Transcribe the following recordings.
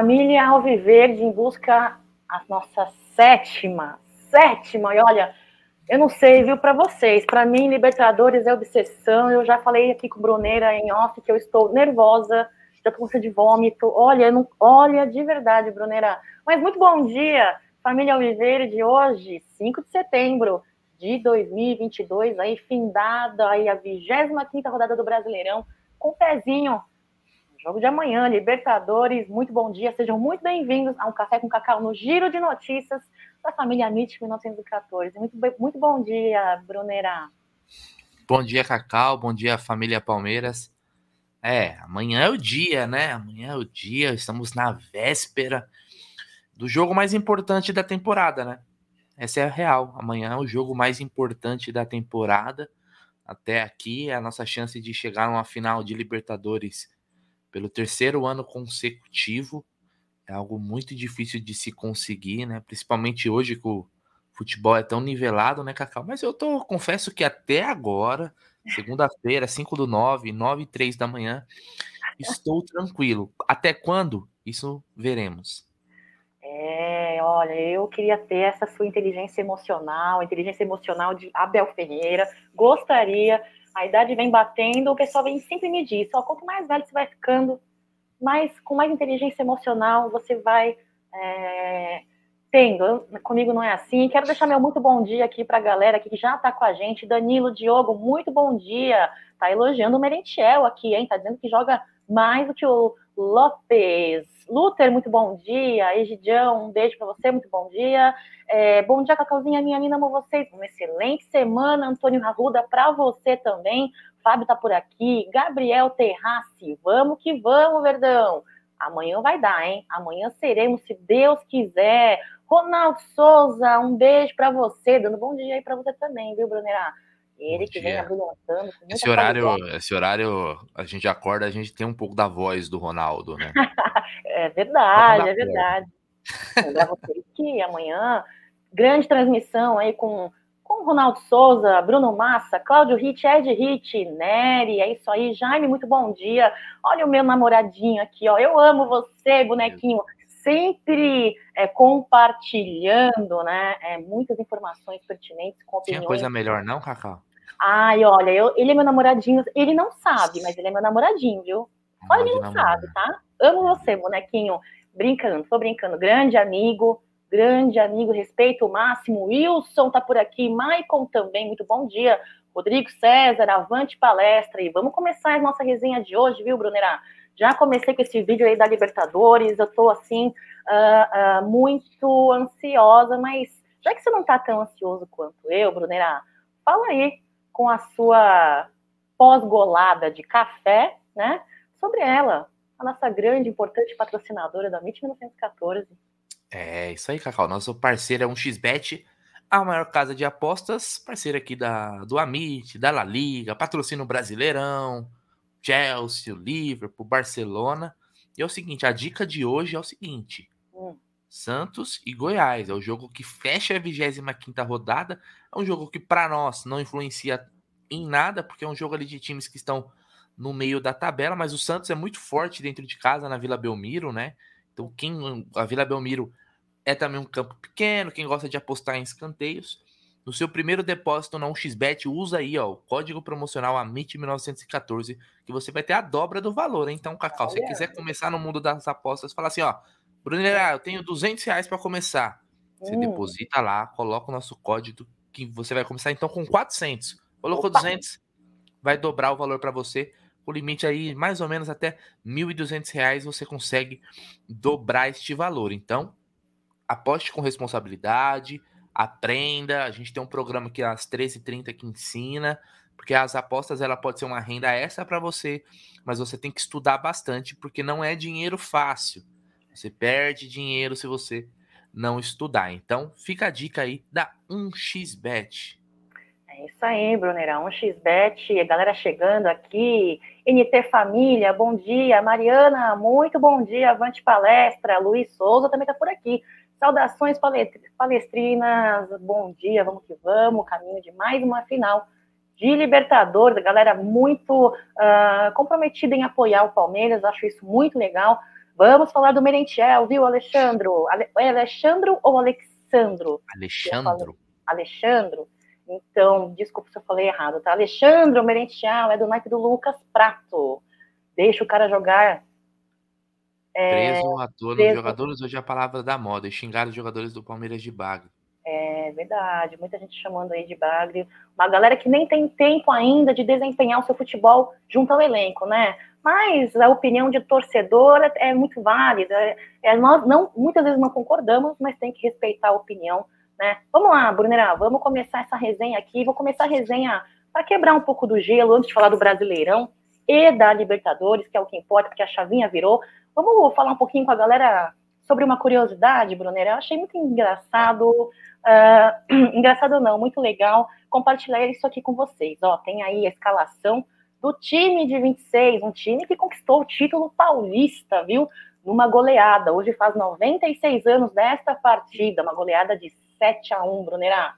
Família Alviverde em busca a nossa sétima, sétima, e olha, eu não sei, viu, para vocês, para mim, Libertadores é obsessão, eu já falei aqui com Bruneira em off que eu estou nervosa, já tô com de vômito, olha, não, olha, de verdade, Bruneira, mas muito bom dia, família Alviverde, hoje, 5 de setembro de 2022, aí findada aí a 25ª rodada do Brasileirão, com pezinho Jogo de amanhã, Libertadores, muito bom dia, sejam muito bem-vindos a um Café com Cacau no Giro de Notícias da família MIT 1914. Muito, muito bom dia, Brunera. Bom dia, Cacau, bom dia, família Palmeiras. É, amanhã é o dia, né? Amanhã é o dia, estamos na véspera do jogo mais importante da temporada, né? Essa é a real. Amanhã é o jogo mais importante da temporada. Até aqui é a nossa chance de chegar numa final de Libertadores pelo terceiro ano consecutivo. É algo muito difícil de se conseguir, né? Principalmente hoje que o futebol é tão nivelado, né, Cacau? Mas eu tô, confesso que até agora, segunda-feira, 5 do 9, 9 e 3 da manhã, estou tranquilo. Até quando? Isso veremos. É, olha, eu queria ter essa sua inteligência emocional, inteligência emocional de Abel Ferreira. Gostaria a idade vem batendo, o pessoal vem sempre me diz, quanto mais velho você vai ficando, mais com mais inteligência emocional você vai é, tendo. Comigo não é assim. Quero deixar meu muito bom dia aqui para a galera que já está com a gente. Danilo, Diogo, muito bom dia. Tá elogiando o Merentiel aqui, hein? Tá dizendo que joga mais do que o Lopes. Luther, muito bom dia. Egidião, um beijo para você, muito bom dia. É, bom dia, Cacauzinha, minha linda, amo vocês. Uma excelente semana, Antônio Arruda, para você também. Fábio tá por aqui. Gabriel Terrace, vamos que vamos, Verdão. Amanhã vai dar, hein? Amanhã seremos, se Deus quiser. Ronaldo Souza, um beijo para você. Dando bom dia aí para você também, viu, Brunerá? Ele que vem abrilhantando. Esse horário, esse horário, a gente acorda, a gente tem um pouco da voz do Ronaldo, né? é verdade, é verdade. Lembrar vocês que amanhã, grande transmissão aí com, com Ronaldo Souza, Bruno Massa, Cláudio Ritt, Ed Ritt, Nery, é isso aí. Jaime, muito bom dia. Olha o meu namoradinho aqui, ó. Eu amo você, bonequinho sempre é, compartilhando né, é, muitas informações pertinentes com opiniões. Tinha coisa melhor não, Cacau? Ai, olha, eu, ele é meu namoradinho. Ele não sabe, mas ele é meu namoradinho, viu? Olha, ele não sabe, tá? Amo você, bonequinho. Brincando, tô brincando. Grande amigo, grande amigo, respeito o máximo. Wilson tá por aqui, Maicon também, muito bom dia. Rodrigo César, avante palestra. E vamos começar a nossa resenha de hoje, viu, Brunera? Já comecei com esse vídeo aí da Libertadores, eu tô assim, uh, uh, muito ansiosa, mas já que você não tá tão ansioso quanto eu, Brunera, fala aí com a sua pós-golada de café, né? Sobre ela, a nossa grande, importante patrocinadora da MIT 1914. É, isso aí, Cacau. Nosso parceiro é um XBET, a maior casa de apostas, parceiro aqui da, do Amit, da La Liga, patrocínio Brasileirão, Chelsea, Liverpool, Barcelona. E é o seguinte, a dica de hoje é o seguinte. Santos e Goiás. É o jogo que fecha a 25 rodada. É um jogo que, para nós, não influencia em nada, porque é um jogo ali de times que estão no meio da tabela, mas o Santos é muito forte dentro de casa na Vila Belmiro, né? Então, quem a Vila Belmiro é também um campo pequeno, quem gosta de apostar em escanteios. No seu primeiro depósito na 1xBet, usa aí ó, o código promocional AMIT1914, que você vai ter a dobra do valor. Então, Cacau, se você quiser começar no mundo das apostas, fala assim, ó, Brunera, eu tenho 200 reais para começar. Você hum. deposita lá, coloca o nosso código, que você vai começar então com 400. Colocou Opa. 200, vai dobrar o valor para você. O limite aí, mais ou menos até R$ 1.200, você consegue dobrar este valor. Então, aposte com responsabilidade, aprenda. A gente tem um programa aqui às 13h30 que ensina, porque as apostas ela pode ser uma renda extra para você, mas você tem que estudar bastante, porque não é dinheiro fácil. Você perde dinheiro se você não estudar. Então, fica a dica aí da 1xBet. É isso aí, Brunera. 1xBet, a galera chegando aqui. NT Família, bom dia. Mariana, muito bom dia. Avante palestra. Luiz Souza também está por aqui. Saudações palestrinas, bom dia, vamos que vamos. Caminho de mais uma final de Libertadores. Galera muito uh, comprometida em apoiar o Palmeiras, acho isso muito legal. Vamos falar do Merentiel, viu, Alexandro? Ale... É Alexandro ou Alexandro? Alexandro. Alexandro. Então, desculpa se eu falei errado, tá? Alexandro Merentiel é do naipe do Lucas Prato. Deixa o cara jogar. É, preso toa nos jogadores, hoje é a palavra da moda. E xingar os jogadores do Palmeiras de Bagre. É verdade, muita gente chamando aí de Bagre. Uma galera que nem tem tempo ainda de desempenhar o seu futebol junto ao elenco, né? Mas a opinião de torcedor é, é muito válida. É, nós não, muitas vezes não concordamos, mas tem que respeitar a opinião, né? Vamos lá, Brunera, vamos começar essa resenha aqui. Vou começar a resenha para quebrar um pouco do gelo antes de falar do Brasileirão e da Libertadores, que é o que importa, porque a chavinha virou. Vamos falar um pouquinho com a galera sobre uma curiosidade, Brunera. Eu achei muito engraçado, uh, engraçado não, muito legal compartilhar isso aqui com vocês. Ó, tem aí a escalação do time de 26, um time que conquistou o título paulista, viu? Numa goleada. Hoje faz 96 anos desta partida, uma goleada de 7 a 1, Brunerá.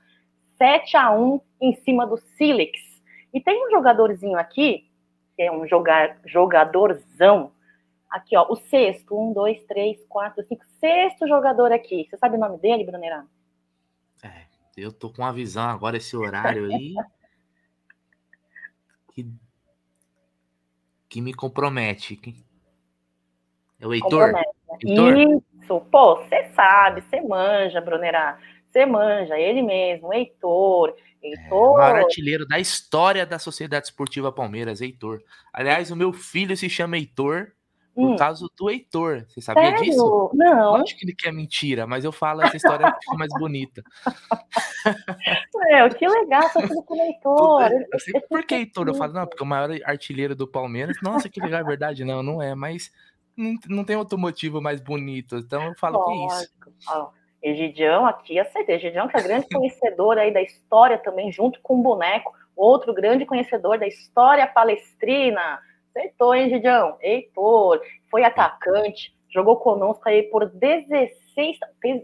7 a 1 em cima do Silix. E tem um jogadorzinho aqui, que é um jogar, jogadorzão. Aqui, ó, o sexto. Um, dois, três, quatro, cinco. Sexto jogador aqui. Você sabe o nome dele, Brunerá? Eu tô com uma visão agora, esse horário aí. que que me compromete. É o Heitor? Né? Heitor? Isso, pô, você sabe, você manja, Brunerá. Você manja, ele mesmo, Heitor. Heitor. É, o maior artilheiro da história da Sociedade Esportiva Palmeiras, Heitor. Aliás, o meu filho se chama Heitor hum. causa do Heitor. Você sabia Sério? disso? Não. Acho que ele quer mentira, mas eu falo essa história fica mais bonita. Meu, que legal, tá tudo com o Heitor. Eu sei por que Heitor? Eu falo, não, porque o maior artilheiro do Palmeiras. Nossa, que legal, é verdade. Não, não é, mas não, não tem outro motivo mais bonito. Então eu falo Lógico. que é isso. Ó, Egidião aqui, aceitei. Egidião que é grande conhecedor aí da história também, junto com o boneco. Outro grande conhecedor da história palestrina Acertou, hein, Gidião? Heitor, foi atacante, jogou conosco aí por 16,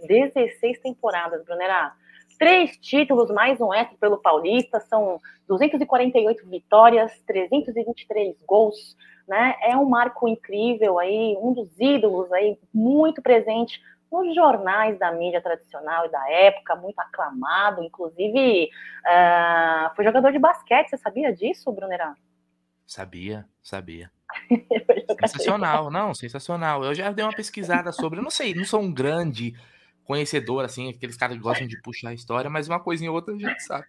16 temporadas, Brunera. Três títulos, mais um extra pelo Paulista, são 248 vitórias, 323 gols, né? É um marco incrível aí, um dos ídolos aí, muito presente nos jornais da mídia tradicional e da época, muito aclamado, inclusive uh, foi jogador de basquete, você sabia disso, Brunera? Sabia, sabia. sensacional, não, sensacional. Eu já dei uma pesquisada sobre, eu não sei, não sou um grande conhecedor, assim, aqueles caras que gostam de puxar a história, mas uma coisinha ou outra a gente sabe.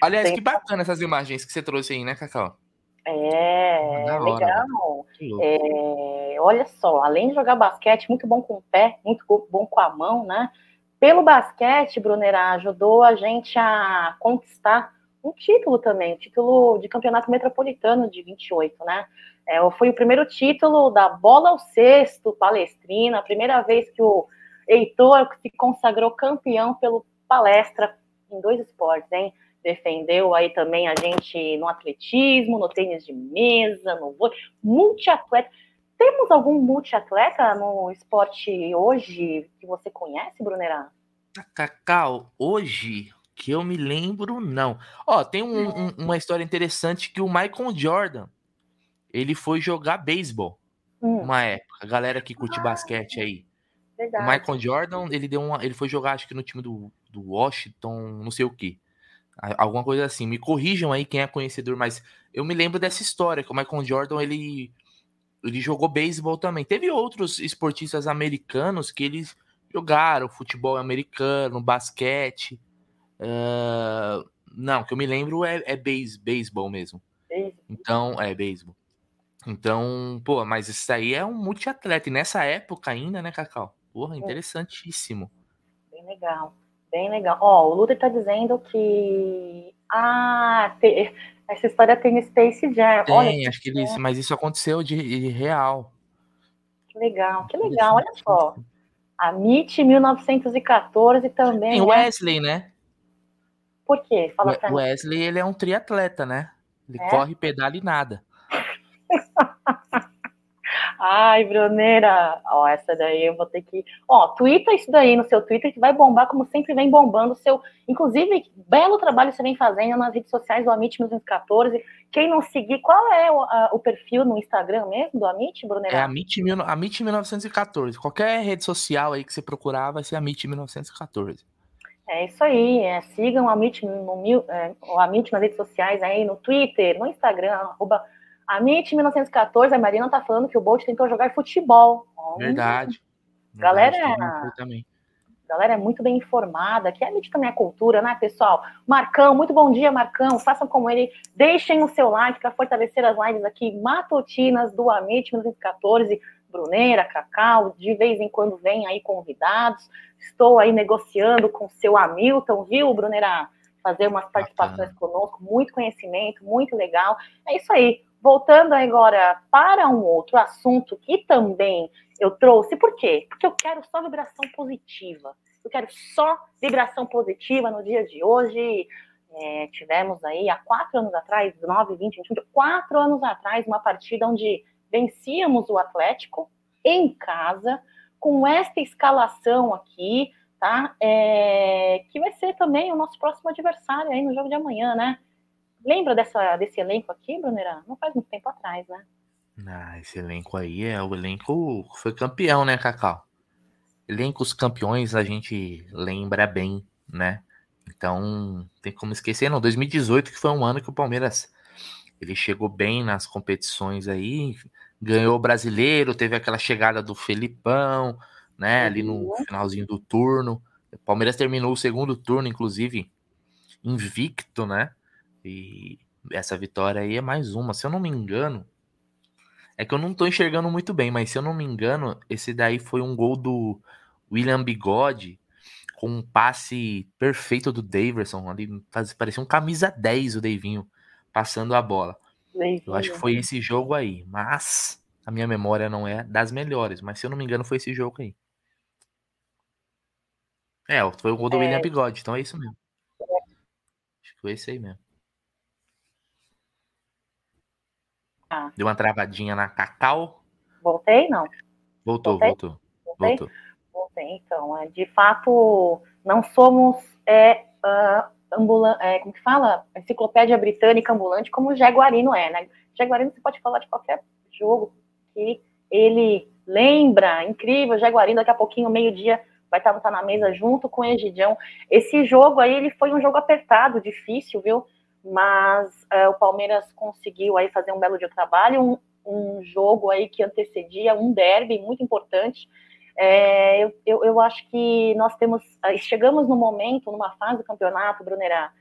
Aliás, Tem... que bacana essas imagens que você trouxe aí, né, Cacau? É, hora, legal. É, olha só, além de jogar basquete, muito bom com o pé, muito bom com a mão, né? Pelo basquete, Brunera, ajudou a gente a conquistar um título também, título de campeonato metropolitano de 28, né? É, foi o primeiro título da bola ao cesto palestrina, a primeira vez que o Heitor se consagrou campeão pelo palestra em dois esportes, hein? Defendeu aí também a gente no atletismo, no tênis de mesa, no vôlei, multiatleta. Temos algum multiatleta no esporte hoje que você conhece, Brunerá? Cacau, hoje que eu me lembro, não. Ó, tem um, um, uma história interessante que o Michael Jordan, ele foi jogar beisebol hum. uma época. A galera que curte ah, basquete aí. Verdade. O Michael Jordan, ele deu uma, ele foi jogar acho que no time do, do Washington, não sei o que. Alguma coisa assim. Me corrijam aí quem é conhecedor, mas eu me lembro dessa história que o Michael Jordan, ele ele jogou beisebol também. Teve outros esportistas americanos que eles jogaram futebol americano, basquete. Uh, não, que eu me lembro é, é base, beisebol mesmo. Então, é beisebol. Então, pô, mas isso aí é um multiatleta. E nessa época ainda, né, Cacau? Porra, interessantíssimo. Bem legal, bem legal. Ó, o Luther tá dizendo que. Ah, te... essa história tem no Space Jam. Tem, Olha, acho que ele... mas isso aconteceu de, de real. Que legal, que legal, olha só. A MIT 1914 também. Tem né? Wesley, né? Por quê? Fala o Wesley, ele é um triatleta, né? Ele é? corre, pedala e nada. Ai, Bruneira, ó, essa daí eu vou ter que. Ó, twitta isso daí no seu Twitter que vai bombar, como sempre vem bombando o seu. Inclusive, belo trabalho você vem fazendo nas redes sociais do Amit 1914. Quem não seguir, qual é o, a, o perfil no Instagram mesmo do Amit, Bruneira? É Amit, Amit 1914. Qualquer rede social aí que você procurar vai ser Amit 1914. É isso aí, é, sigam o Amit, no, é, o Amit nas redes sociais aí, no Twitter, no Instagram, arroba a MIT 1914, a Marina tá falando que o Bolt tentou jogar futebol. Verdade. Galera, Verdade, galera é muito bem informada, que a MIT também é cultura, né, pessoal? Marcão, muito bom dia, Marcão. Façam como ele, deixem o seu like para fortalecer as lives aqui matutinas do Amit 1914. Bruneira, Cacau, de vez em quando vem aí convidados. Estou aí negociando com o seu Hamilton, viu, Bruneira? Fazer umas participações conosco, muito conhecimento, muito legal. É isso aí voltando agora para um outro assunto que também eu trouxe, por quê? Porque eu quero só vibração positiva. Eu quero só vibração positiva no dia de hoje. É, tivemos aí há quatro anos atrás, 9, 20, 21, quatro anos atrás, uma partida onde vencíamos o Atlético em casa, com esta escalação aqui, tá? É, que vai ser também o nosso próximo adversário aí no jogo de amanhã, né? Lembra dessa, desse elenco aqui, Brunera? Não faz muito tempo atrás, né? Ah, esse elenco aí é o elenco foi campeão, né, Cacau? Elencos campeões a gente lembra bem, né? Então, tem como esquecer, não. 2018 que foi um ano que o Palmeiras ele chegou bem nas competições aí, ganhou o brasileiro, teve aquela chegada do Felipão, né, ali no uhum. finalzinho do turno. O Palmeiras terminou o segundo turno, inclusive, invicto, né? E essa vitória aí é mais uma. Se eu não me engano, é que eu não tô enxergando muito bem, mas se eu não me engano, esse daí foi um gol do William Bigode com um passe perfeito do Daverson. Ali parecia um camisa 10 o Davinho passando a bola. Eu acho que foi esse jogo aí, mas a minha memória não é das melhores, mas se eu não me engano foi esse jogo aí. É, foi o gol do é... William Bigode, então é isso mesmo. Acho que foi esse aí mesmo. Ah. Deu uma travadinha na Cacau. Voltei, não? Voltou, Voltei? voltou. Voltei? Voltou. Voltei, então. É, de fato, não somos é, uh, é, como que fala? Enciclopédia britânica ambulante, como o Jaguarino é, né? Jaguarino você pode falar de qualquer jogo que ele lembra, incrível, Jaguarino, daqui a pouquinho, meio-dia, vai estar, estar na mesa junto com o Egidião. Esse jogo aí, ele foi um jogo apertado, difícil, viu? mas é, o Palmeiras conseguiu aí fazer um belo dia de trabalho, um, um jogo aí que antecedia um derby muito importante. É, eu, eu, eu, acho que nós temos, chegamos no momento, numa fase do campeonato, Brunerá,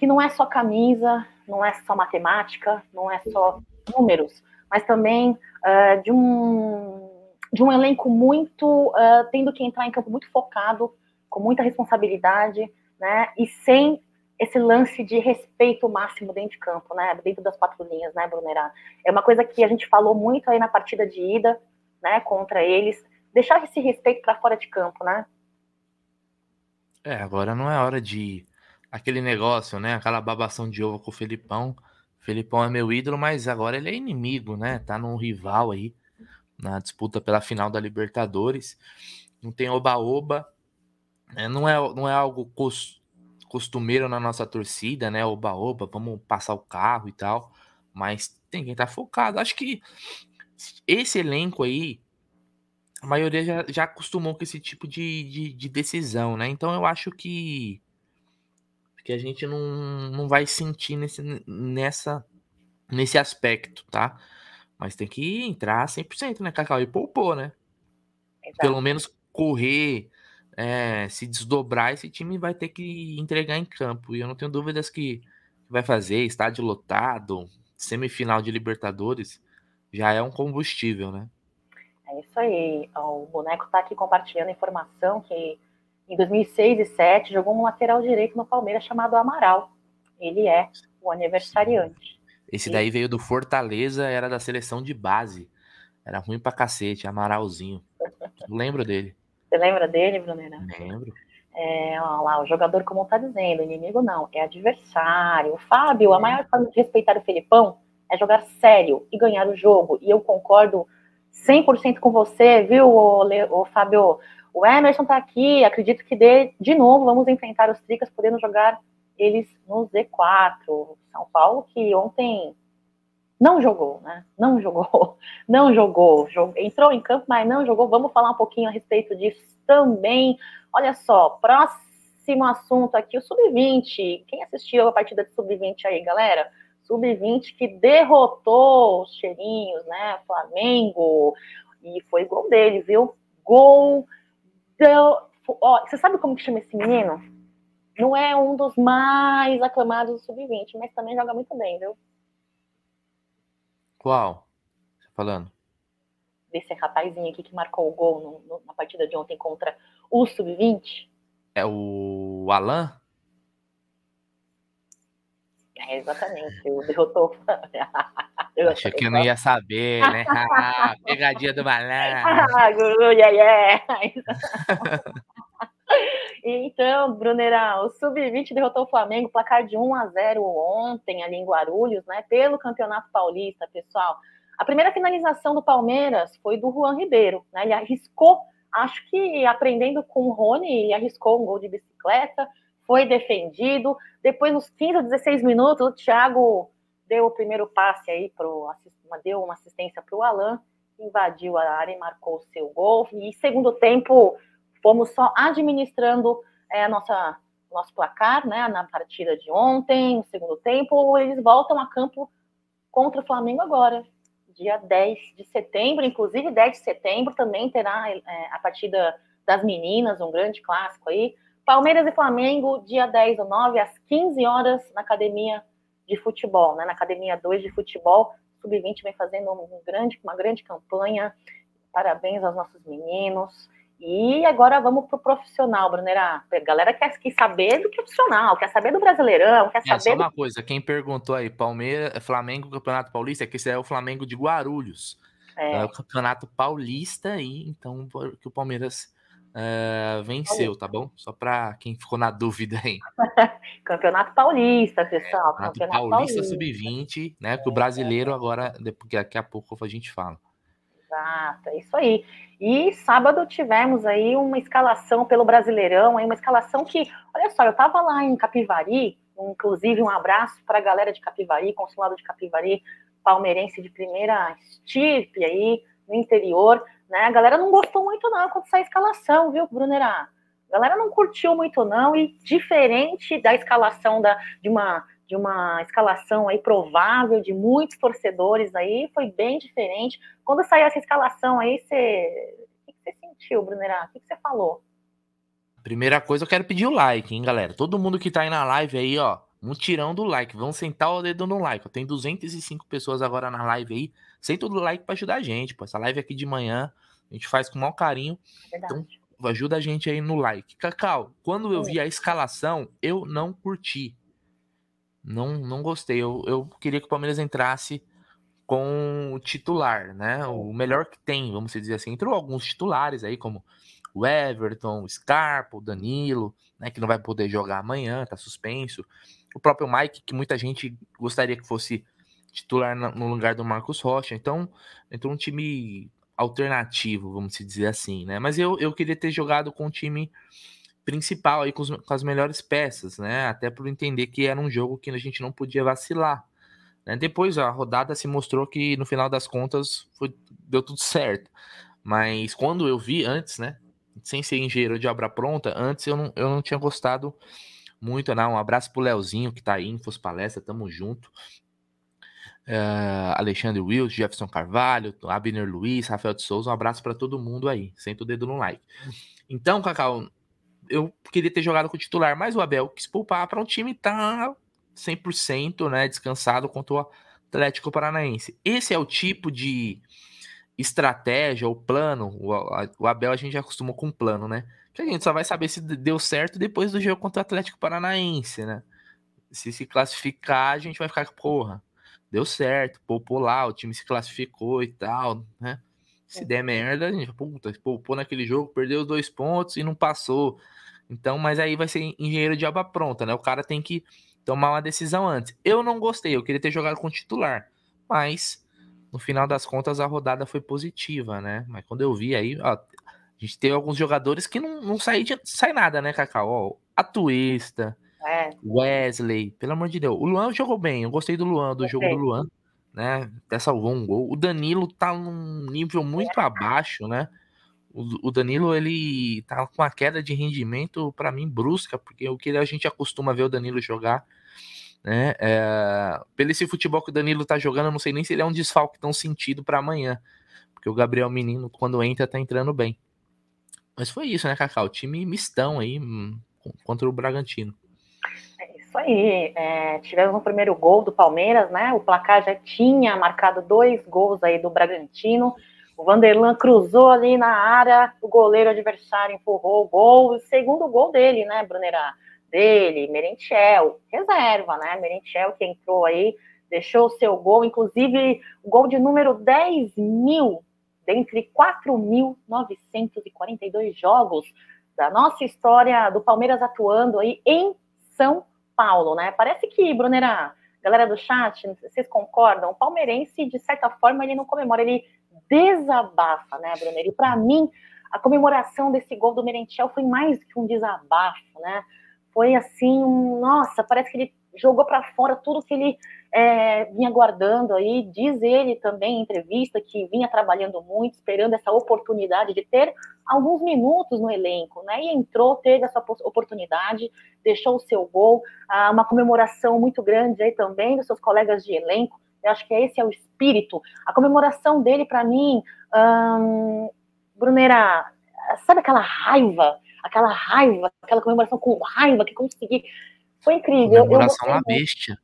que não é só camisa, não é só matemática, não é só números, mas também uh, de, um, de um elenco muito, uh, tendo que entrar em campo muito focado, com muita responsabilidade, né, e sem esse lance de respeito máximo dentro de campo, né? Dentro das quatro linhas, né, Brunerá? É uma coisa que a gente falou muito aí na partida de ida, né, contra eles. Deixar esse respeito para fora de campo, né? É, agora não é hora de aquele negócio, né? Aquela babação de ovo com o Felipão. Felipão é meu ídolo, mas agora ele é inimigo, né? Tá num rival aí na disputa pela final da Libertadores. Não tem oba-oba. É, não, é, não é algo costume costumeiro na nossa torcida, né? Oba-oba, vamos passar o carro e tal. Mas tem quem tá focado. Acho que esse elenco aí, a maioria já, já acostumou com esse tipo de, de, de, decisão, né? Então eu acho que, que a gente não, não vai sentir nesse, nessa, nesse aspecto, tá? Mas tem que entrar 100%, né, Cacau? E poupou, né? Exato. Pelo menos correr é, se desdobrar, esse time vai ter que entregar em campo. E eu não tenho dúvidas que vai fazer. Estádio lotado, semifinal de Libertadores, já é um combustível, né? É isso aí. O boneco está aqui compartilhando informação que em 2006 e 2007 jogou um lateral direito no Palmeiras chamado Amaral. Ele é o aniversariante. Esse daí veio do Fortaleza, era da seleção de base. Era ruim pra cacete, Amaralzinho. lembro dele. Você lembra dele, Brunera? Lembro. É, ó lá, o jogador, como tá dizendo, inimigo não, é adversário. O Fábio, a maior forma de respeitar o Felipão é jogar sério e ganhar o jogo. E eu concordo 100% com você, viu, o, o Fábio? O Emerson tá aqui, acredito que de, de novo vamos enfrentar os Tricas, podendo jogar eles no Z4. São Paulo que ontem não jogou, né? Não jogou, não jogou, jogou, entrou em campo, mas não jogou. Vamos falar um pouquinho a respeito disso também. Olha só, próximo assunto aqui, o Sub-20. Quem assistiu a partida de Sub-20 aí, galera? Sub-20 que derrotou os cheirinhos, né? Flamengo. E foi gol dele, viu? Gol. Deu... Ó, você sabe como que chama esse menino? Não é um dos mais aclamados do Sub-20, mas também joga muito bem, viu? Qual? Você tá falando? Desse rapazinho aqui que marcou o gol no, no, na partida de ontem contra o Sub-20. É o Alan? É, exatamente, o derrotou. eu Achei que eu não ia saber, né? Ah, pegadinha do malandro. Ah, guru, yeah, yeah. Então, Brunera, o Sub-20 derrotou o Flamengo, placar de 1 a 0 ontem ali em Guarulhos, né? Pelo Campeonato Paulista, pessoal. A primeira finalização do Palmeiras foi do Juan Ribeiro, né? Ele arriscou, acho que aprendendo com o Rony, ele arriscou um gol de bicicleta, foi defendido. Depois, nos 15 ou 16 minutos, o Thiago deu o primeiro passe aí, pro, deu uma assistência para o Alan, invadiu a área e marcou o seu gol. E segundo tempo, fomos só administrando é, a nossa nosso placar, né, na partida de ontem, no segundo tempo, eles voltam a campo contra o Flamengo agora, dia 10 de setembro, inclusive 10 de setembro também terá é, a partida das meninas, um grande clássico aí, Palmeiras e Flamengo, dia 10 ou 9, às 15 horas, na academia de futebol, né, na academia 2 de futebol, Sub-20 vem fazendo um grande, uma grande campanha, parabéns aos nossos meninos, e agora vamos para o profissional, Brunera. A galera quer, quer saber do profissional, quer saber do Brasileirão, quer saber. É, só uma do... coisa, quem perguntou aí, Palmeiras, Flamengo, Campeonato Paulista, é que esse é o Flamengo de Guarulhos. É, é o Campeonato Paulista aí, então que o Palmeiras é, venceu, tá bom? Só para quem ficou na dúvida aí. Campeonato Paulista, pessoal. Campeonato, Campeonato Paulista, Paulista. Sub-20, né? Que o brasileiro agora, daqui a pouco a gente fala. Exato, é isso aí. E sábado tivemos aí uma escalação pelo Brasileirão, aí uma escalação que, olha só, eu estava lá em Capivari, inclusive um abraço para a galera de Capivari, consulado de Capivari, palmeirense de primeira estirpe aí no interior, né? A galera não gostou muito não quando saiu a escalação, viu, Brunerá? A galera não curtiu muito não e diferente da escalação da, de uma de uma escalação aí provável de muitos torcedores aí, foi bem diferente. Quando saiu essa escalação aí, você... o que você sentiu, Brunerá? O que você falou? Primeira coisa, eu quero pedir o like, hein, galera? Todo mundo que tá aí na live aí, ó, um tirão do like. Vamos sentar o dedo no like. Tem 205 pessoas agora na live aí. Senta o like para ajudar a gente, pô. Essa live aqui de manhã a gente faz com o maior carinho. Verdade. Então, ajuda a gente aí no like. Cacau, quando eu vi a escalação, eu não curti. Não, não gostei. Eu, eu queria que o Palmeiras entrasse com o titular, né? O melhor que tem, vamos dizer assim. Entrou alguns titulares aí, como o Everton, o Scarpa, o Danilo, né? Que não vai poder jogar amanhã, tá suspenso. O próprio Mike, que muita gente gostaria que fosse titular no lugar do Marcos Rocha. Então, entrou um time alternativo, vamos dizer assim, né? Mas eu, eu queria ter jogado com um time principal aí com, os, com, as melhores peças, né? Até por entender que era um jogo que a gente não podia vacilar. Né? Depois a rodada se mostrou que no final das contas foi, deu tudo certo. Mas quando eu vi antes, né? Sem ser engenheiro de obra pronta, antes eu não, eu não tinha gostado muito, não. Um abraço pro Leozinho que tá aí, Infos Palestra, tamo junto. Uh, Alexandre Wills, Jefferson Carvalho, Abner Luiz, Rafael de Souza, um abraço para todo mundo aí. Senta o dedo no like. Então, Cacau, eu queria ter jogado com o titular, mas o Abel quis poupar para um time tá 100%, né, descansado contra o Atlético Paranaense. Esse é o tipo de estratégia ou plano, o Abel a gente já acostumou com plano, né? Que a gente só vai saber se deu certo depois do jogo contra o Atlético Paranaense, né? Se se classificar, a gente vai ficar, porra, deu certo, poupou lá, o time se classificou e tal, né? Se der merda, a gente, puta, poupou naquele jogo, perdeu os dois pontos e não passou. Então, mas aí vai ser engenheiro de obra pronta, né? O cara tem que tomar uma decisão antes. Eu não gostei, eu queria ter jogado com titular. mas no final das contas a rodada foi positiva, né? Mas quando eu vi aí, ó, a gente teve alguns jogadores que não, não sai, de, sai nada, né, Cacau? Ó, a Tuesta, é. Wesley, pelo amor de Deus. O Luan jogou bem, eu gostei do Luan, do jogo do Luan, né? Até salvou um gol. O Danilo tá num nível muito é. abaixo, né? O, o Danilo, ele tá com uma queda de rendimento, para mim, brusca, porque o que a gente acostuma ver o Danilo jogar, né? É, pelo esse futebol que o Danilo tá jogando, eu não sei nem se ele é um desfalque tão sentido para amanhã, porque o Gabriel Menino, quando entra, tá entrando bem. Mas foi isso, né, Cacau? Time mistão aí hum, contra o Bragantino. Isso aí. É, tivemos um primeiro gol do Palmeiras, né? O placar já tinha marcado dois gols aí do Bragantino. O Vanderlan cruzou ali na área, o goleiro adversário empurrou o gol, o segundo gol dele, né, Brunerá? Dele, Merentiel, reserva, né? Merentiel que entrou aí, deixou o seu gol, inclusive o gol de número 10 mil, dentre 4.942 jogos da nossa história do Palmeiras atuando aí em São Paulo, né? Parece que, Brunerá, galera do chat, vocês concordam? O palmeirense, de certa forma, ele não comemora, ele desabafa, né, Brunner? E para mim, a comemoração desse gol do Merentiel foi mais que um desabafo, né? Foi assim, nossa, parece que ele jogou para fora tudo que ele é, vinha guardando aí. Diz ele também em entrevista que vinha trabalhando muito, esperando essa oportunidade de ter alguns minutos no elenco, né? E entrou, teve essa oportunidade, deixou o seu gol, ah, uma comemoração muito grande aí também dos seus colegas de elenco. Eu acho que esse é o espírito. A comemoração dele, para mim, hum, Brunera, sabe aquela raiva? Aquela raiva, aquela comemoração com raiva que consegui. Foi incrível. Comemoração eu, eu, Bestia.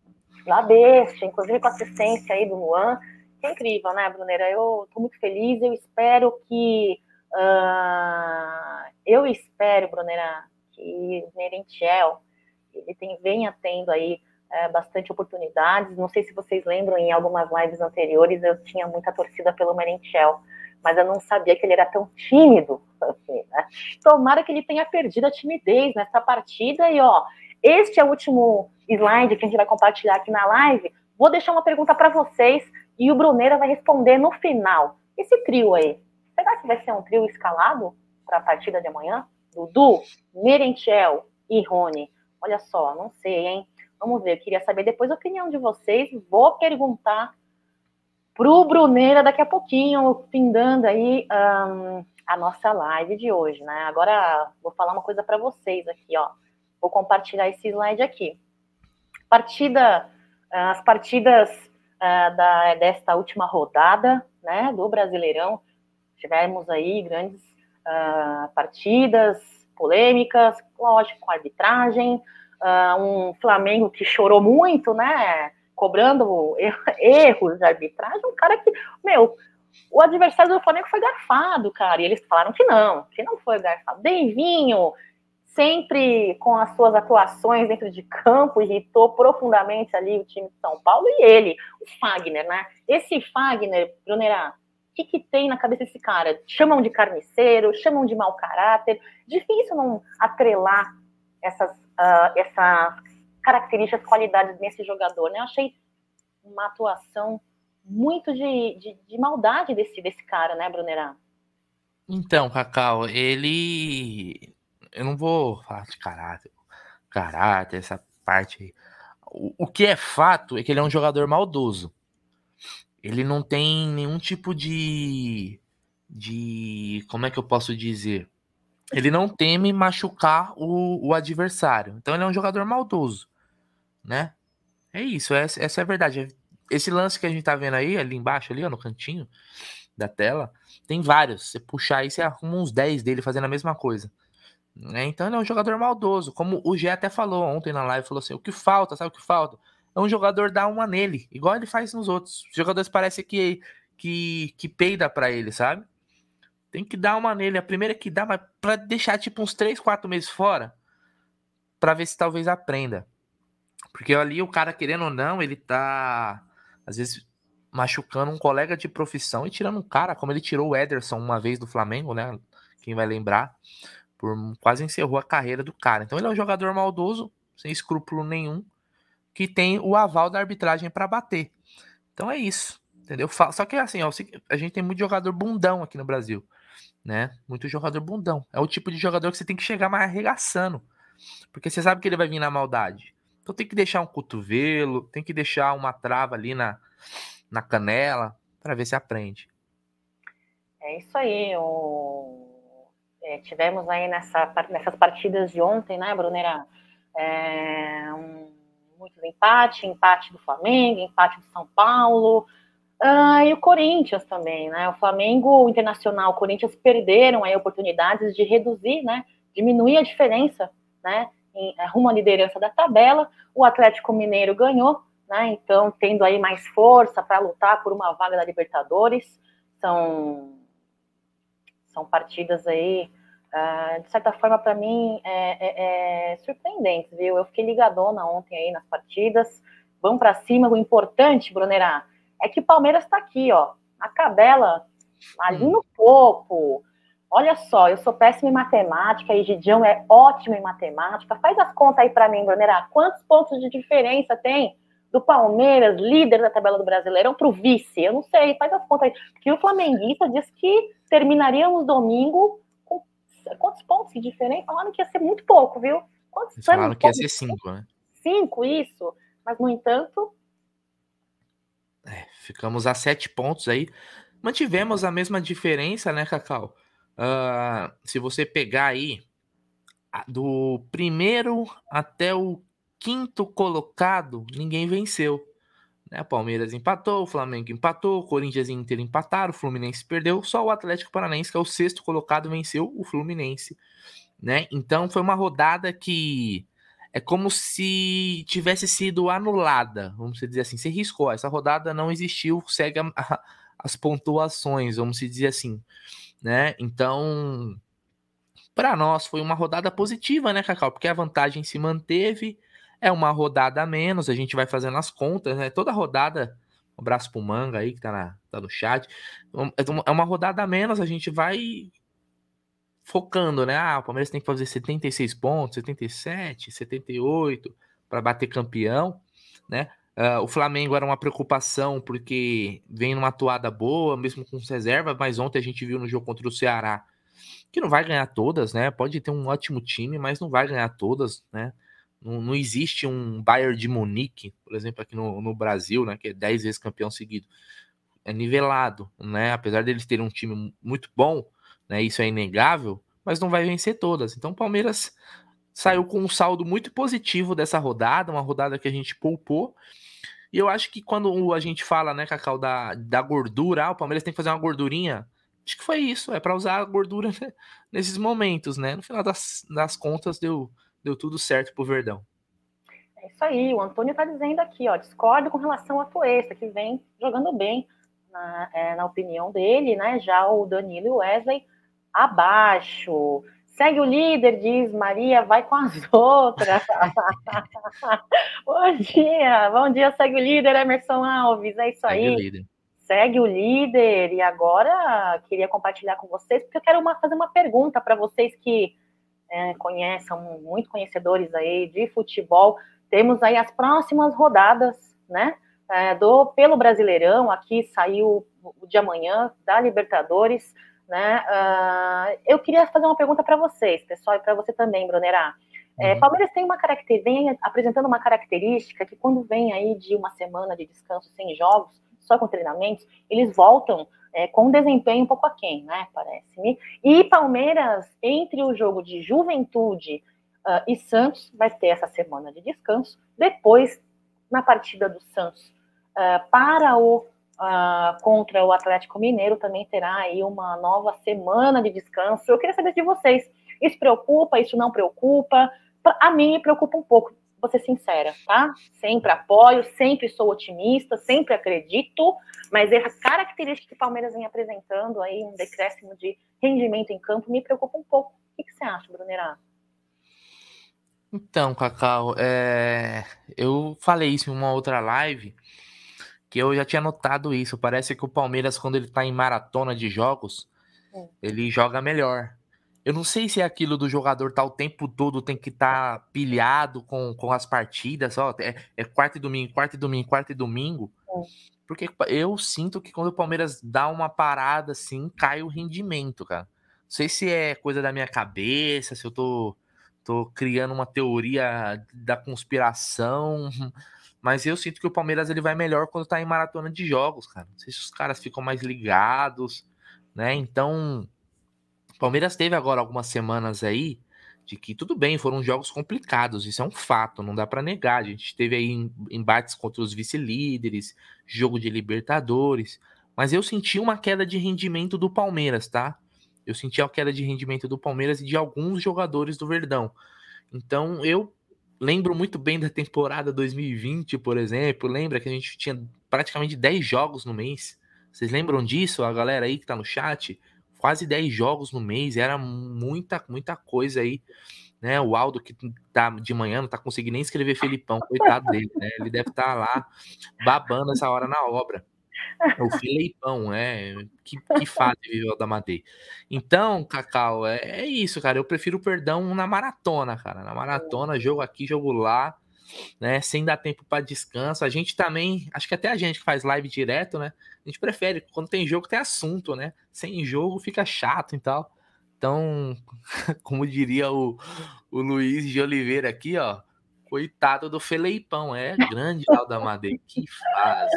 La Bestia, inclusive com assistência aí do Luan. Que é incrível, né, Brunera? Eu estou muito feliz. Eu espero que. Uh, eu espero, Brunera, que o Merentiel ele tem, venha tendo aí é, bastante oportunidades. Não sei se vocês lembram, em algumas lives anteriores eu tinha muita torcida pelo Merentiel, mas eu não sabia que ele era tão tímido. Assim, né? Tomara que ele tenha perdido a timidez nessa partida. E ó, este é o último slide que a gente vai compartilhar aqui na live. Vou deixar uma pergunta para vocês e o Bruneira vai responder no final. Esse trio aí, será que vai ser um trio escalado para a partida de amanhã? Dudu, Merentiel e Rony. Olha só, não sei, hein? Vamos ver, eu queria saber depois a opinião de vocês. Vou perguntar pro Bruneira daqui a pouquinho, findando aí um, a nossa live de hoje, né? Agora vou falar uma coisa para vocês aqui, ó. Vou compartilhar esse slide aqui. Partida, as partidas uh, da, desta última rodada, né, do Brasileirão, tivemos aí grandes uh, partidas, polêmicas, lógico, com arbitragem, uh, um Flamengo que chorou muito, né? Cobrando erros de arbitragem, um cara que, meu, o adversário do Flamengo foi garfado, cara, e eles falaram que não, que não foi garfado. Deivinho, sempre com as suas atuações dentro de campo, irritou profundamente ali o time de São Paulo e ele, o Fagner, né? Esse Fagner, Brunerá, o que, que tem na cabeça desse cara? Chamam de carniceiro, chamam de mau caráter, difícil não atrelar essas uh, essas características, qualidades nesse jogador, né? Eu achei uma atuação muito de, de, de maldade desse, desse cara, né, Brunerá? Então, Cacau, ele. Eu não vou falar de caráter, caráter, essa parte aí. O, que é fato é que ele é um jogador maldoso. Ele não tem nenhum tipo de. de. Como é que eu posso dizer? ele não teme machucar o, o, adversário. Então ele é um jogador maldoso, né? É isso, essa, essa é a verdade. Esse lance que a gente tá vendo aí, ali embaixo, ali, ó, no cantinho da tela, tem vários. Você puxar aí, você arruma uns 10 dele fazendo a mesma coisa. Né? Então ele é um jogador maldoso. Como o Gé até falou ontem na live, falou assim: o que falta, sabe o que falta? É um jogador dar uma nele, igual ele faz nos outros. Os jogadores parece que, que, que peida para ele, sabe? Tem que dar uma nele. A primeira que dá, mas pra deixar tipo uns 3, 4 meses fora. para ver se talvez aprenda. Porque ali o cara, querendo ou não, ele tá. Às vezes machucando um colega de profissão e tirando um cara, como ele tirou o Ederson uma vez do Flamengo, né? Quem vai lembrar, por quase encerrou a carreira do cara. Então ele é um jogador maldoso, sem escrúpulo nenhum, que tem o aval da arbitragem para bater. Então é isso, entendeu? Só que assim, ó, a gente tem muito jogador bundão aqui no Brasil, né? Muito jogador bundão. É o tipo de jogador que você tem que chegar mais arregaçando. Porque você sabe que ele vai vir na maldade. Então tem que deixar um cotovelo, tem que deixar uma trava ali na, na canela para ver se aprende. É isso aí. O... É, tivemos aí nessa, nessas partidas de ontem, né, Brunera? É, um, muitos empates, empate do Flamengo, empate do São Paulo, uh, e o Corinthians também, né? O Flamengo, o Internacional, o Corinthians perderam aí oportunidades de reduzir, né? Diminuir a diferença, né? Em, é, rumo à liderança da tabela. O Atlético Mineiro ganhou, né? Então, tendo aí mais força para lutar por uma vaga da Libertadores. São, são partidas aí Uh, de certa forma, para mim, é, é, é, surpreendente, viu? Eu fiquei ligadona ontem aí nas partidas. Vamos para cima. O importante, Brunerá, é que o Palmeiras está aqui, ó, na tabela, ali hum. no topo. Olha só, eu sou péssima em matemática e Gidião é ótimo em matemática. Faz as contas aí para mim, Brunerá. Quantos pontos de diferença tem do Palmeiras, líder da tabela do Brasileirão, para o vice? Eu não sei, faz as contas aí. Porque o flamenguista diz que terminaríamos domingo Quantos pontos de diferença? Falaram que ia ser muito pouco, viu? Quantos falaram que ia ser cinco, né? Cinco, isso. Mas, no entanto. É, ficamos a sete pontos aí. Mantivemos a mesma diferença, né, Cacau? Uh, se você pegar aí do primeiro até o quinto colocado, ninguém venceu. Né? Palmeiras empatou, o Flamengo empatou, o Corinthians e Inter empataram, o Fluminense perdeu, só o Atlético Paranaense, que é o sexto colocado, venceu o Fluminense. Né? Então foi uma rodada que é como se tivesse sido anulada, vamos dizer assim. Você riscou, essa rodada não existiu, segue a, a, as pontuações, vamos dizer assim. Né? Então, para nós foi uma rodada positiva, né, Cacau? Porque a vantagem se manteve, é uma rodada a menos, a gente vai fazendo as contas, né? Toda rodada, um abraço pro Manga aí que tá, na, tá no chat. É uma rodada a menos, a gente vai focando, né? Ah, o Palmeiras tem que fazer 76 pontos, 77, 78 para bater campeão, né? Uh, o Flamengo era uma preocupação porque vem numa atuada boa, mesmo com reserva, mas ontem a gente viu no jogo contra o Ceará que não vai ganhar todas, né? Pode ter um ótimo time, mas não vai ganhar todas, né? Não, não existe um Bayern de Munique, por exemplo, aqui no, no Brasil, né, que é 10 vezes campeão seguido. É nivelado, né? Apesar deles terem um time muito bom, né? Isso é inegável, mas não vai vencer todas. Então o Palmeiras saiu com um saldo muito positivo dessa rodada, uma rodada que a gente poupou. E eu acho que quando a gente fala, né, Cacau, da, da gordura, ah, o Palmeiras tem que fazer uma gordurinha. Acho que foi isso, é para usar a gordura né, nesses momentos, né? No final das, das contas, deu, deu tudo certo pro Verdão. É isso aí, o Antônio está dizendo aqui, ó, discordo com relação a Tuesta, que vem jogando bem, na, é, na opinião dele, né? Já o Danilo e o Wesley abaixo. Segue o líder, diz Maria, vai com as outras. bom dia, bom dia, segue o líder, Emerson Alves, é isso segue aí. O líder. Segue o líder, e agora queria compartilhar com vocês, porque eu quero uma, fazer uma pergunta para vocês que é, conhecem, são muito conhecedores aí de futebol. Temos aí as próximas rodadas, né? É, do pelo Brasileirão, aqui saiu o de amanhã da Libertadores, né? Uh, eu queria fazer uma pergunta para vocês, pessoal, e para você também, Brunerá. É, uhum. Palmeiras tem uma característica, vem apresentando uma característica que quando vem aí de uma semana de descanso sem jogos, só com treinamentos, eles voltam é, com desempenho um pouco aquém, né? Parece-me. E Palmeiras, entre o jogo de Juventude uh, e Santos, vai ter essa semana de descanso. Depois, na partida do Santos uh, para o uh, contra o Atlético Mineiro, também terá aí uma nova semana de descanso. Eu queria saber de vocês, isso preocupa? Isso não preocupa? A mim me preocupa um pouco vou ser sincera, tá? Sempre apoio, sempre sou otimista, sempre acredito, mas a característica que o Palmeiras vem apresentando aí, um decréscimo de rendimento em campo, me preocupa um pouco. O que, você acha, Brunerá? Então, Cacau, é... eu falei isso em uma outra live, que eu já tinha notado isso. Parece que o Palmeiras, quando ele tá em maratona de jogos, é. ele joga melhor. Eu não sei se é aquilo do jogador tá o tempo todo, tem que estar tá pilhado com, com as partidas, ó, é, é quarta e domingo, quarta e domingo, quarta e domingo. Porque eu sinto que quando o Palmeiras dá uma parada assim, cai o rendimento, cara. Não sei se é coisa da minha cabeça, se eu tô, tô criando uma teoria da conspiração, mas eu sinto que o Palmeiras ele vai melhor quando tá em maratona de jogos, cara. Não sei se os caras ficam mais ligados, né? Então, Palmeiras teve agora algumas semanas aí de que tudo bem, foram jogos complicados, isso é um fato, não dá para negar. A gente teve aí embates contra os vice-líderes, jogo de Libertadores, mas eu senti uma queda de rendimento do Palmeiras, tá? Eu senti a queda de rendimento do Palmeiras e de alguns jogadores do Verdão. Então, eu lembro muito bem da temporada 2020, por exemplo. Lembra que a gente tinha praticamente 10 jogos no mês? Vocês lembram disso? A galera aí que tá no chat? Quase 10 jogos no mês, era muita, muita coisa aí. Né, o Aldo que tá de manhã não tá conseguindo nem escrever Felipão, coitado dele, né? Ele deve estar tá lá babando essa hora na obra. O Filipão, né? Que, que fase viveu da Madei. Então, Cacau, é, é, isso, cara. Eu prefiro o perdão na maratona, cara. Na maratona, jogo aqui, jogo lá, né? Sem dar tempo para descanso. A gente também, acho que até a gente que faz live direto, né? A gente prefere, quando tem jogo, tem assunto, né? Sem jogo fica chato e tal. Então, como diria o, o Luiz de Oliveira aqui, ó, coitado do Feleipão, é grande da Madeira, que fase.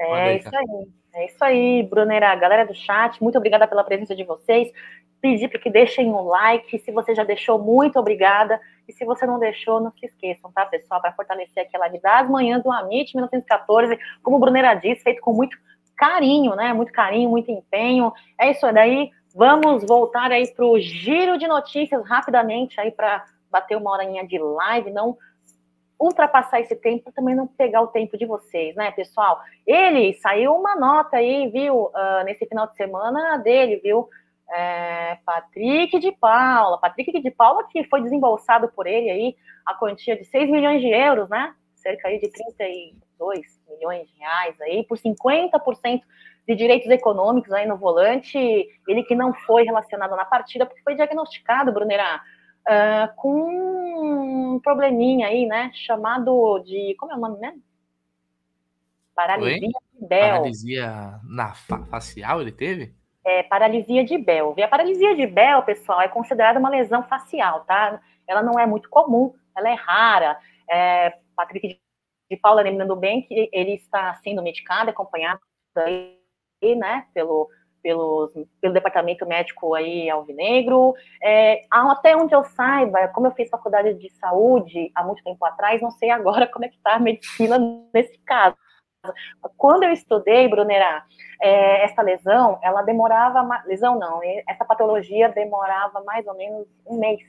É isso aí, é isso aí, Brunera, galera do chat, muito obrigada pela presença de vocês. Pedir para que deixem um like, se você já deixou, muito obrigada. E se você não deixou, não se esqueçam, tá, pessoal, para fortalecer aquela live das manhãs do Amit 1914, como o Brunera disse, feito com muito carinho, né? Muito carinho, muito empenho. É isso daí. Vamos voltar aí para o giro de notícias rapidamente aí para bater uma horinha de live, não ultrapassar esse tempo, também não pegar o tempo de vocês, né, pessoal? Ele saiu uma nota aí, viu, uh, nesse final de semana dele, viu? É, Patrick de Paula, Patrick de Paula que foi desembolsado por ele aí a quantia de 6 milhões de euros, né? Cerca aí de 32 milhões de reais aí, por 50% de direitos econômicos aí no volante, ele que não foi relacionado na partida, porque foi diagnosticado, Brunera, uh, com um probleminha aí, né, chamado de, como é o nome mesmo? Paralisia Oi? de Bell. Paralisia na fa facial ele teve? É, paralisia de Bell. E a paralisia de Bell, pessoal, é considerada uma lesão facial, tá? Ela não é muito comum, ela é rara. É, Patrick de Paula, lembrando bem que ele está sendo medicado, acompanhado aí, né, pelo, pelo departamento médico aí alvinegro. É, até onde eu saiba, como eu fiz faculdade de saúde há muito tempo atrás, não sei agora como é que está a medicina nesse caso. Quando eu estudei, Brunera, é, essa lesão, ela demorava, lesão não, essa patologia demorava mais ou menos um mês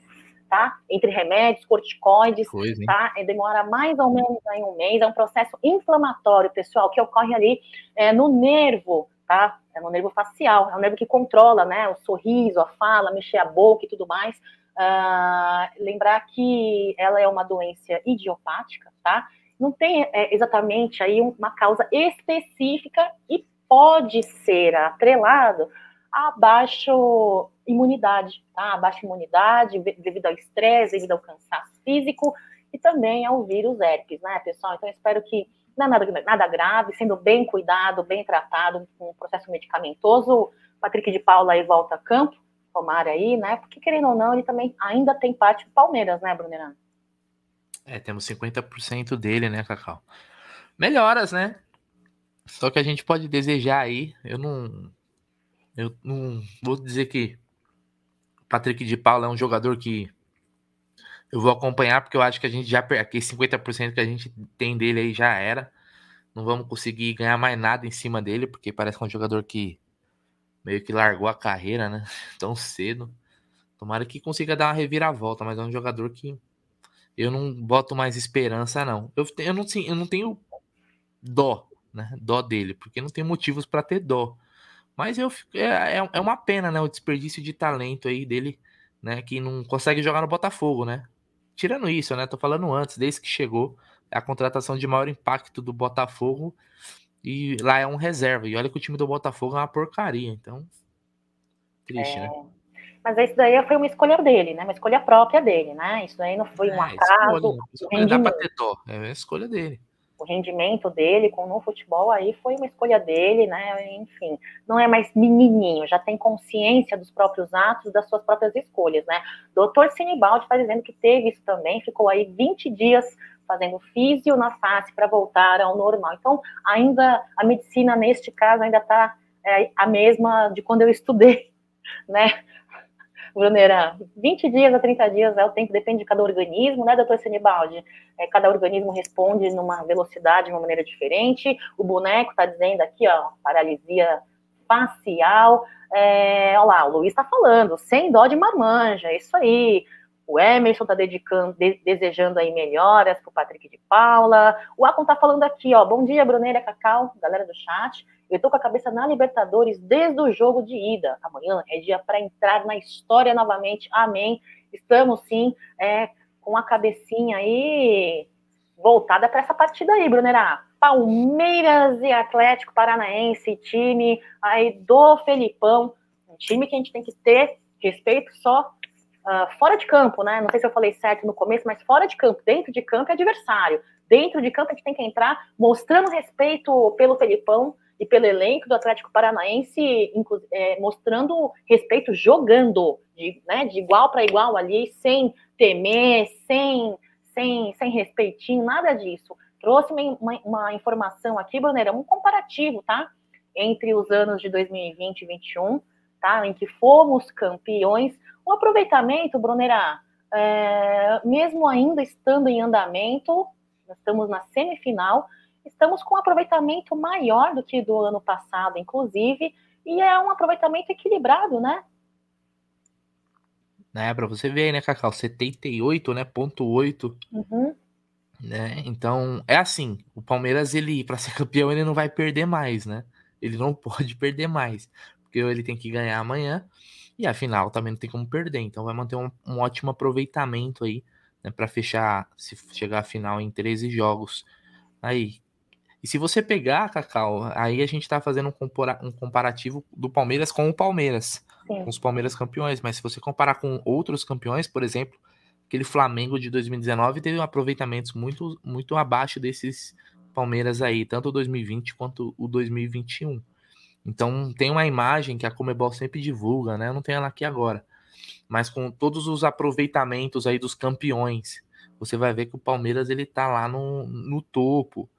tá? Entre remédios, corticoides, Coisa, tá? E demora mais ou menos aí um mês. É um processo inflamatório, pessoal, que ocorre ali é, no nervo, tá? É no nervo facial, é o nervo que controla, né? O sorriso, a fala, mexer a boca e tudo mais. Uh, lembrar que ela é uma doença idiopática, tá? Não tem é, exatamente aí uma causa específica e pode ser atrelado a baixo imunidade, tá? A baixa imunidade devido ao estresse, devido ao cansaço físico e também ao vírus herpes, né, pessoal? Então, espero que não é nada, nada grave, sendo bem cuidado, bem tratado, com um processo medicamentoso. Patrick de Paula aí volta a campo, tomara aí, né? Porque, querendo ou não, ele também ainda tem parte do Palmeiras, né, Brunerano? É, temos 50% dele, né, Cacau? Melhoras, né? Só que a gente pode desejar aí, eu não. Eu não vou dizer que Patrick de Paula é um jogador que eu vou acompanhar, porque eu acho que a gente já. Aquele 50% que a gente tem dele aí já era. Não vamos conseguir ganhar mais nada em cima dele, porque parece que é um jogador que meio que largou a carreira, né? Tão cedo. Tomara que consiga dar uma reviravolta, mas é um jogador que eu não boto mais esperança, não. Eu, eu, não, eu não tenho dó, né? Dó dele, porque não tem motivos para ter dó. Mas eu é, é, é uma pena, né? O desperdício de talento aí dele, né? Que não consegue jogar no Botafogo, né? Tirando isso, né? Tô falando antes, desde que chegou, a contratação de maior impacto do Botafogo. E lá é um reserva. E olha que o time do Botafogo é uma porcaria. Então, triste, é... né? Mas isso daí foi uma escolha dele, né? Uma escolha própria dele, né? Isso daí não foi um é, acaso. Escolha, escolha dá pra ter dó. É a escolha dele. o rendimento dele com no futebol aí foi uma escolha dele, né? Enfim, não é mais menininho, já tem consciência dos próprios atos, das suas próprias escolhas, né? Doutor Sinibaldi está dizendo que teve isso também, ficou aí 20 dias fazendo físio na face para voltar ao normal. Então, ainda a medicina neste caso ainda está é, a mesma de quando eu estudei, né? Brunera, 20 dias a 30 dias é o tempo, depende de cada organismo, né, doutor Senibaldi? É, cada organismo responde numa velocidade, de uma maneira diferente. O boneco está dizendo aqui, ó, paralisia facial. É, olha lá, o Luiz está falando, sem dó de marmanja, é isso aí. O Emerson está dedicando, de, desejando aí melhoras para o Patrick de Paula. O Acon está falando aqui, ó. Bom dia, Bruneira Cacau, galera do chat. Eu estou com a cabeça na Libertadores desde o jogo de ida. Amanhã é dia para entrar na história novamente. Amém. Estamos sim é, com a cabecinha aí voltada para essa partida aí, Brunerá. Palmeiras e Atlético Paranaense, time aí do Felipão. Um time que a gente tem que ter respeito só uh, fora de campo, né? Não sei se eu falei certo no começo, mas fora de campo, dentro de campo é adversário. Dentro de campo a gente tem que entrar mostrando respeito pelo Felipão e pelo elenco do Atlético Paranaense, é, mostrando respeito jogando, de, né, de igual para igual ali, sem temer, sem, sem, sem respeitinho, nada disso. Trouxe uma, uma, informação aqui, Bruneira, um comparativo, tá? Entre os anos de 2020 e 2021, tá? Em que fomos campeões. O aproveitamento, Bruneira, é, mesmo ainda estando em andamento, estamos na semifinal, estamos com um aproveitamento maior do que do ano passado, inclusive, e é um aproveitamento equilibrado, né? É, para você ver aí, né, Cacau? 78, né? Ponto 8. Uhum. Né? Então, é assim, o Palmeiras, ele, para ser campeão, ele não vai perder mais, né? Ele não pode perder mais, porque ele tem que ganhar amanhã, e afinal também não tem como perder, então vai manter um, um ótimo aproveitamento aí, né, para fechar, se chegar à final em 13 jogos. Aí, e se você pegar, Cacau, aí a gente tá fazendo um, um comparativo do Palmeiras com o Palmeiras, Sim. com os Palmeiras campeões, mas se você comparar com outros campeões, por exemplo, aquele Flamengo de 2019 teve um aproveitamentos muito, muito abaixo desses Palmeiras aí, tanto o 2020 quanto o 2021. Então tem uma imagem que a Comebol sempre divulga, né? Eu não tenho ela aqui agora. Mas com todos os aproveitamentos aí dos campeões, você vai ver que o Palmeiras ele tá lá no, no topo.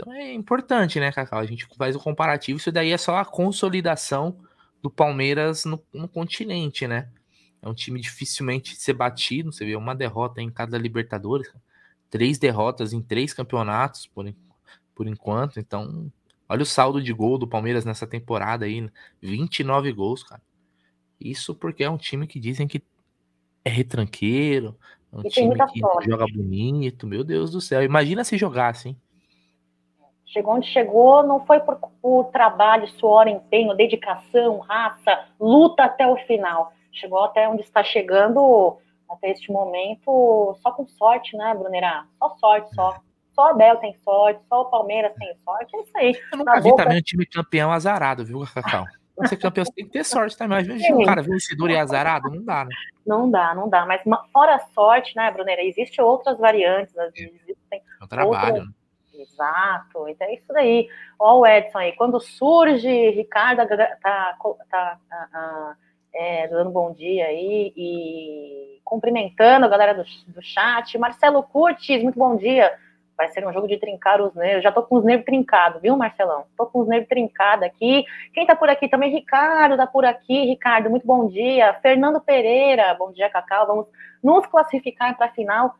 Então é importante, né, Cacau? A gente faz o comparativo. Isso daí é só a consolidação do Palmeiras no, no continente, né? É um time dificilmente ser batido. Você vê uma derrota em cada Libertadores, três derrotas em três campeonatos por, por enquanto. Então, olha o saldo de gol do Palmeiras nessa temporada aí: 29 gols, cara. Isso porque é um time que dizem que é retranqueiro, é um e time que sorte. joga bonito. Meu Deus do céu, imagina se jogasse, hein? Chegou onde chegou, não foi por, por trabalho, suor, empenho, dedicação, raça, luta até o final. Chegou até onde está chegando até este momento só com sorte, né, Brunerá? Só sorte, só. Só a Abel tem sorte, só o Palmeiras tem sorte, é isso aí. Eu nunca vi boca... também um time campeão azarado, viu, Cacau? Pra ser campeão, você tem que ter sorte também. Mas um cara vencedor e azarado, não dá, né? Não dá, não dá. Mas fora a sorte, né, Brunera, existem outras variantes. Existem é um trabalho, outras... Exato, então é isso daí. Ó, o Edson aí, quando surge, Ricardo tá, tá, tá é, dando bom dia aí e cumprimentando a galera do, do chat. Marcelo Curtis, muito bom dia. Vai ser um jogo de trincar os nervos. Já tô com os nervos trincados, viu, Marcelão? Tô com os nervos trincados aqui. Quem tá por aqui também? Ricardo tá por aqui. Ricardo, muito bom dia. Fernando Pereira, bom dia, Cacau. Vamos nos classificar para a final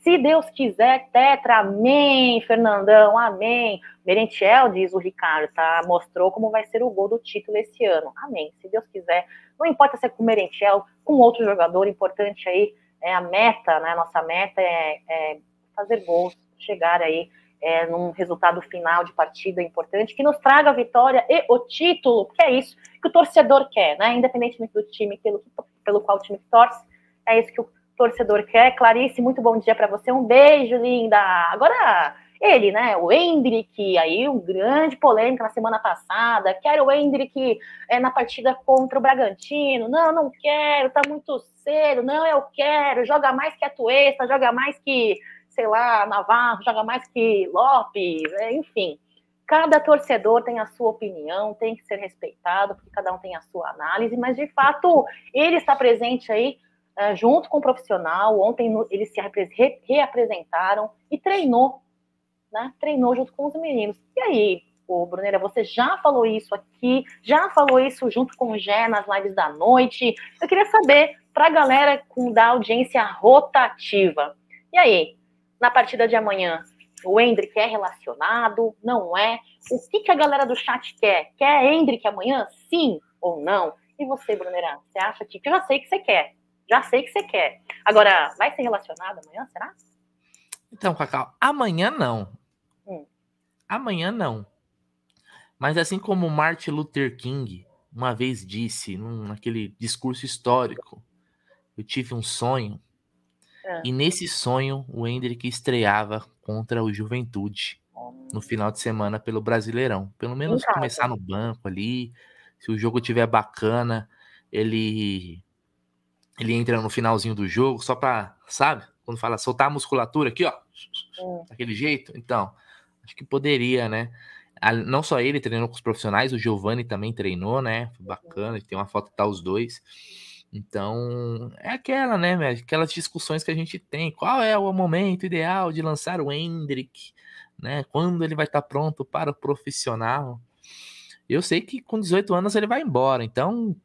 se Deus quiser, Tetra, amém, Fernandão, amém. Merentiel, diz o Ricardo, tá? Mostrou como vai ser o gol do título esse ano. Amém. Se Deus quiser, não importa se é com o Merentiel, com outro jogador importante aí, é a meta, né? Nossa meta é, é fazer gols, chegar aí é, num resultado final de partida importante que nos traga a vitória e o título, que é isso que o torcedor quer, né? Independentemente do time pelo, pelo qual o time torce, é isso que o torcedor quer. Clarice, muito bom dia para você. Um beijo, linda. Agora, ele, né? O Hendrick, aí, um grande polêmica na semana passada. Quero o Hendrick é, na partida contra o Bragantino. Não, não quero, tá muito cedo. Não, eu quero. Joga mais que a Tuesta, joga mais que sei lá, Navarro joga mais que Lopes, é, enfim. Cada torcedor tem a sua opinião, tem que ser respeitado, porque cada um tem a sua análise, mas de fato ele está presente aí é, junto com o profissional. Ontem eles se re reapresentaram e treinou, né? Treinou junto com os meninos. E aí, Ô, Brunera, você já falou isso aqui, já falou isso junto com o Gé nas lives da noite. Eu queria saber, para a galera com da audiência rotativa. E aí, na partida de amanhã, o Hendrick é relacionado? Não é? O que, que a galera do chat quer? Quer Hendrick amanhã? Sim ou não? E você, Brunera, você acha que. Eu já sei que você quer. Já sei que você quer. Agora, vai ser relacionado amanhã, será? Então, Cacau, amanhã não. Hum. Amanhã não. Mas assim como Martin Luther King uma vez disse, num, naquele discurso histórico, eu tive um sonho, é. e nesse sonho o Hendrick estreava contra o Juventude no final de semana pelo Brasileirão. Pelo menos começar no banco ali, se o jogo tiver bacana, ele ele entra no finalzinho do jogo só para, sabe? Quando fala soltar a musculatura aqui, ó, hum. daquele jeito. Então, acho que poderia, né? Não só ele treinou com os profissionais, o Giovanni também treinou, né? Foi bacana, tem uma foto tá os dois. Então, é aquela, né, aquelas discussões que a gente tem. Qual é o momento ideal de lançar o Hendrick, né? Quando ele vai estar tá pronto para o profissional? Eu sei que com 18 anos ele vai embora, então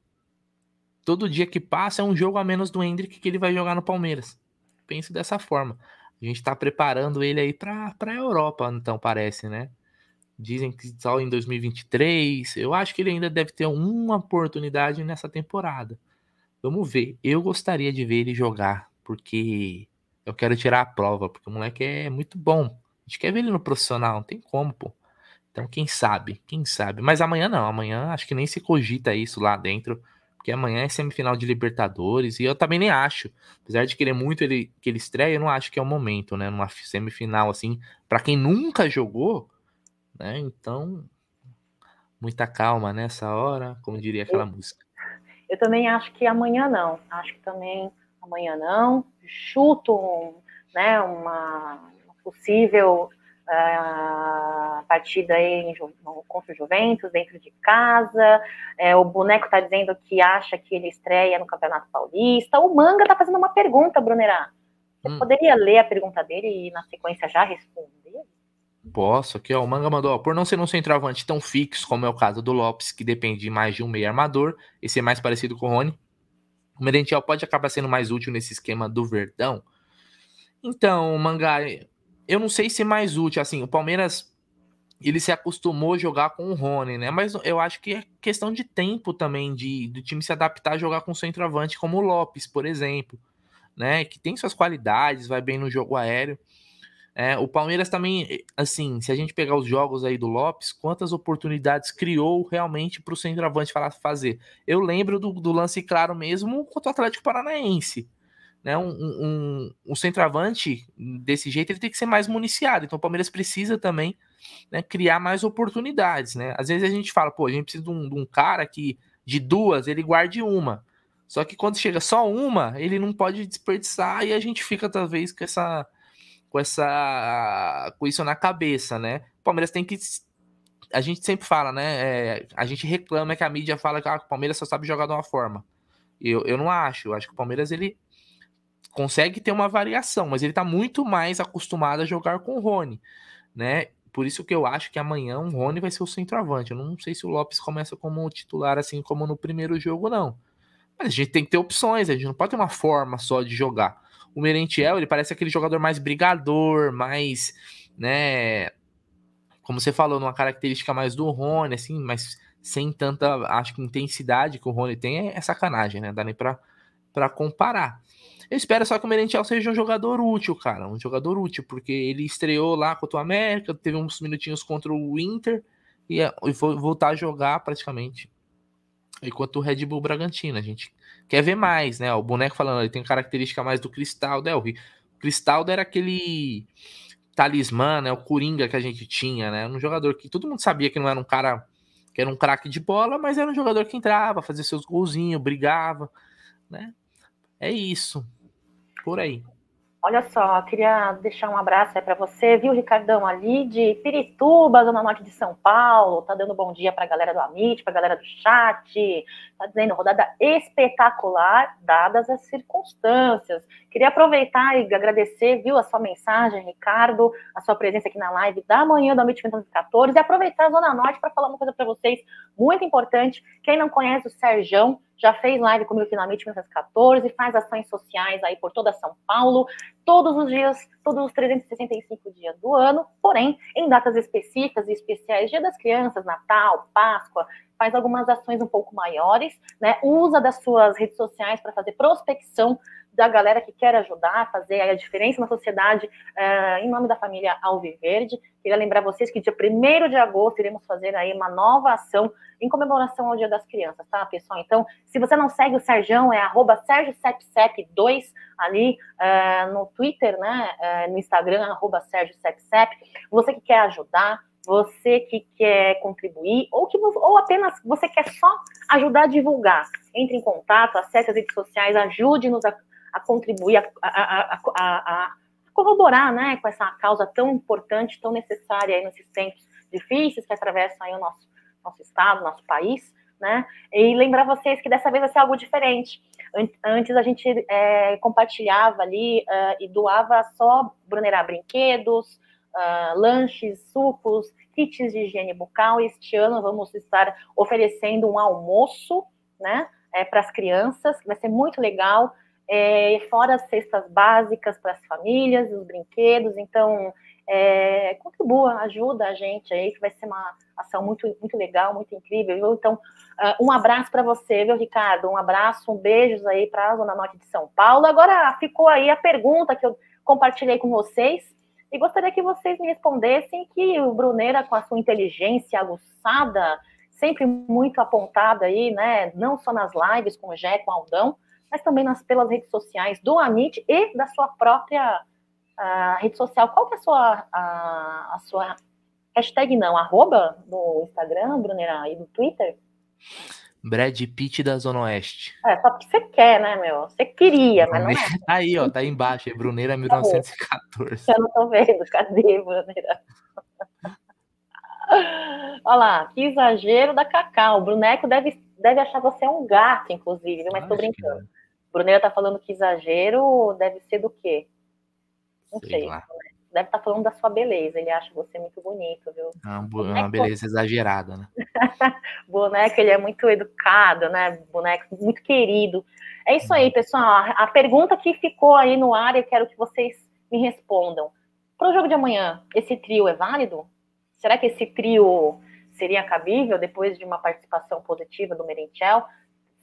todo dia que passa é um jogo a menos do Hendrick que ele vai jogar no Palmeiras. Penso dessa forma. A gente está preparando ele aí para a Europa, então parece, né? Dizem que só em 2023. Eu acho que ele ainda deve ter uma oportunidade nessa temporada. Vamos ver. Eu gostaria de ver ele jogar, porque eu quero tirar a prova, porque o moleque é muito bom. A gente quer ver ele no profissional, não tem como, pô. Então, quem sabe? Quem sabe? Mas amanhã não. Amanhã acho que nem se cogita isso lá dentro, porque amanhã é semifinal de Libertadores e eu também nem acho. Apesar de querer muito ele que ele estreia, eu não acho que é o momento, né? Numa semifinal assim, para quem nunca jogou, né? Então, muita calma nessa hora, como diria aquela eu, música. Eu também acho que amanhã não. Acho que também amanhã não. Chuto, né, uma possível uh, partida aí em, contra o Juventus, dentro de casa. É, o boneco está dizendo que acha que ele estreia no Campeonato Paulista. O Manga está fazendo uma pergunta, Brunerá. Você hum. poderia ler a pergunta dele e, na sequência, já responder? Posso, aqui ó, o Manga mandou, ó, por não ser um centroavante tão fixo como é o caso do Lopes, que depende mais de um meio armador, e ser mais parecido com o Rony, o Merentiel pode acabar sendo mais útil nesse esquema do Verdão? Então, Manga, eu não sei se mais útil, assim, o Palmeiras, ele se acostumou a jogar com o Rony, né, mas eu acho que é questão de tempo também, de do time se adaptar a jogar com centroavante como o Lopes, por exemplo, né, que tem suas qualidades, vai bem no jogo aéreo, é, o Palmeiras também, assim, se a gente pegar os jogos aí do Lopes, quantas oportunidades criou realmente para o centroavante fazer? Eu lembro do, do, lance claro mesmo contra o Atlético Paranaense. Né? Um, um, um, centroavante desse jeito ele tem que ser mais municiado. Então o Palmeiras precisa também né, criar mais oportunidades. Né? Às vezes a gente fala, pô, a gente precisa de um, de um cara que de duas ele guarde uma. Só que quando chega só uma, ele não pode desperdiçar e a gente fica talvez com essa com essa com isso na cabeça, né? O Palmeiras tem que a gente sempre fala, né? É, a gente reclama que a mídia fala que ah, o Palmeiras só sabe jogar de uma forma. Eu, eu não acho. Eu acho que o Palmeiras ele consegue ter uma variação, mas ele tá muito mais acostumado a jogar com o Rony, né? Por isso que eu acho que amanhã o Rony vai ser o centroavante. Eu não sei se o Lopes começa como titular assim como no primeiro jogo, não. Mas a gente tem que ter opções, a gente não pode ter uma forma só de jogar. O Merentiel, ele parece aquele jogador mais brigador, mais, né, como você falou, numa característica mais do Rony, assim, mas sem tanta, acho que intensidade que o Rony tem, é, é sacanagem, né? Dá nem pra, pra comparar. Eu espero só que o Merentiel seja um jogador útil, cara, um jogador útil, porque ele estreou lá contra o América, teve uns minutinhos contra o Inter e, e foi voltar a jogar praticamente enquanto o Red Bull Bragantino. A gente quer ver mais, né? O boneco falando, ele tem característica mais do Cristaldo. É, o Cristaldo era aquele talismã, né? O Coringa que a gente tinha, né? Um jogador que todo mundo sabia que não era um cara que era um craque de bola, mas era um jogador que entrava, fazia seus golzinhos, brigava, né? É isso. Por aí. Olha só, queria deixar um abraço para você, viu, Ricardão, ali de Pirituba, Zona Norte de São Paulo, tá dando bom dia para a galera do Amit, para a galera do chat, tá dizendo rodada espetacular, dadas as circunstâncias. Queria aproveitar e agradecer, viu, a sua mensagem, Ricardo, a sua presença aqui na live da manhã do Amit 2014 e aproveitar a Zona Norte para falar uma coisa para vocês muito importante. Quem não conhece o Serjão, já fez live comigo na MIT 1914, faz ações sociais aí por toda São Paulo, todos os dias, todos os 365 dias do ano, porém, em datas específicas e especiais, Dia das Crianças, Natal, Páscoa, faz algumas ações um pouco maiores, né? Usa das suas redes sociais para fazer prospecção da galera que quer ajudar, fazer a diferença na sociedade uh, em nome da família Alviverde. Queria lembrar vocês que dia 1 de agosto iremos fazer aí uma nova ação em comemoração ao Dia das Crianças, tá, pessoal? Então, se você não segue o Serjão, é arroba 2 ali uh, no Twitter, né, uh, no Instagram, arroba Você que quer ajudar, você que quer contribuir, ou, que, ou apenas você quer só ajudar a divulgar, entre em contato, acesse as redes sociais, ajude-nos a a contribuir, a, a, a, a, corroborar né, com essa causa tão importante, tão necessária aí nesses tempos difíceis que atravessam aí o nosso, nosso estado, nosso país. Né? E lembrar vocês que dessa vez vai ser algo diferente. Antes a gente é, compartilhava ali uh, e doava só Brunerá brinquedos, uh, lanches, sucos, kits de higiene bucal. Este ano vamos estar oferecendo um almoço, né, é, para as crianças, vai ser muito legal é, fora as cestas básicas para as famílias, os brinquedos, então é, contribua, ajuda a gente aí, que vai ser uma ação muito, muito legal, muito incrível, viu? Então, uh, um abraço para você, viu, Ricardo? Um abraço, um beijos aí para a Zona Norte de São Paulo. Agora ficou aí a pergunta que eu compartilhei com vocês, e gostaria que vocês me respondessem que o Bruneira, com a sua inteligência aguçada, sempre muito apontada aí, né? Não só nas lives com o Jé, com o Aldão, mas também nas, pelas redes sociais do Amit e da sua própria uh, rede social. Qual que é a sua, a, a sua hashtag não, arroba no Instagram, Brunera, e no Twitter? Brad Pitt da Zona Oeste. É, só porque você quer, né, meu? Você queria, mas não é. Tá aí, ó, tá aí embaixo, é Bruneira 1914. Eu não tô vendo, cadê, Bruneira? Olha lá, que exagero da Cacau. O Bruneco deve, deve achar você um gato, inclusive, mas tô brincando. Bruneira tá falando que exagero deve ser do quê? Não sei. sei. Deve estar tá falando da sua beleza. Ele acha você muito bonito, viu? É uma, uma beleza exagerada, né? boneco, ele é muito educado, né? Boneco muito querido. É isso aí, pessoal. A pergunta que ficou aí no ar, eu quero que vocês me respondam. Para o jogo de amanhã, esse trio é válido? Será que esse trio seria cabível depois de uma participação positiva do Merentiel?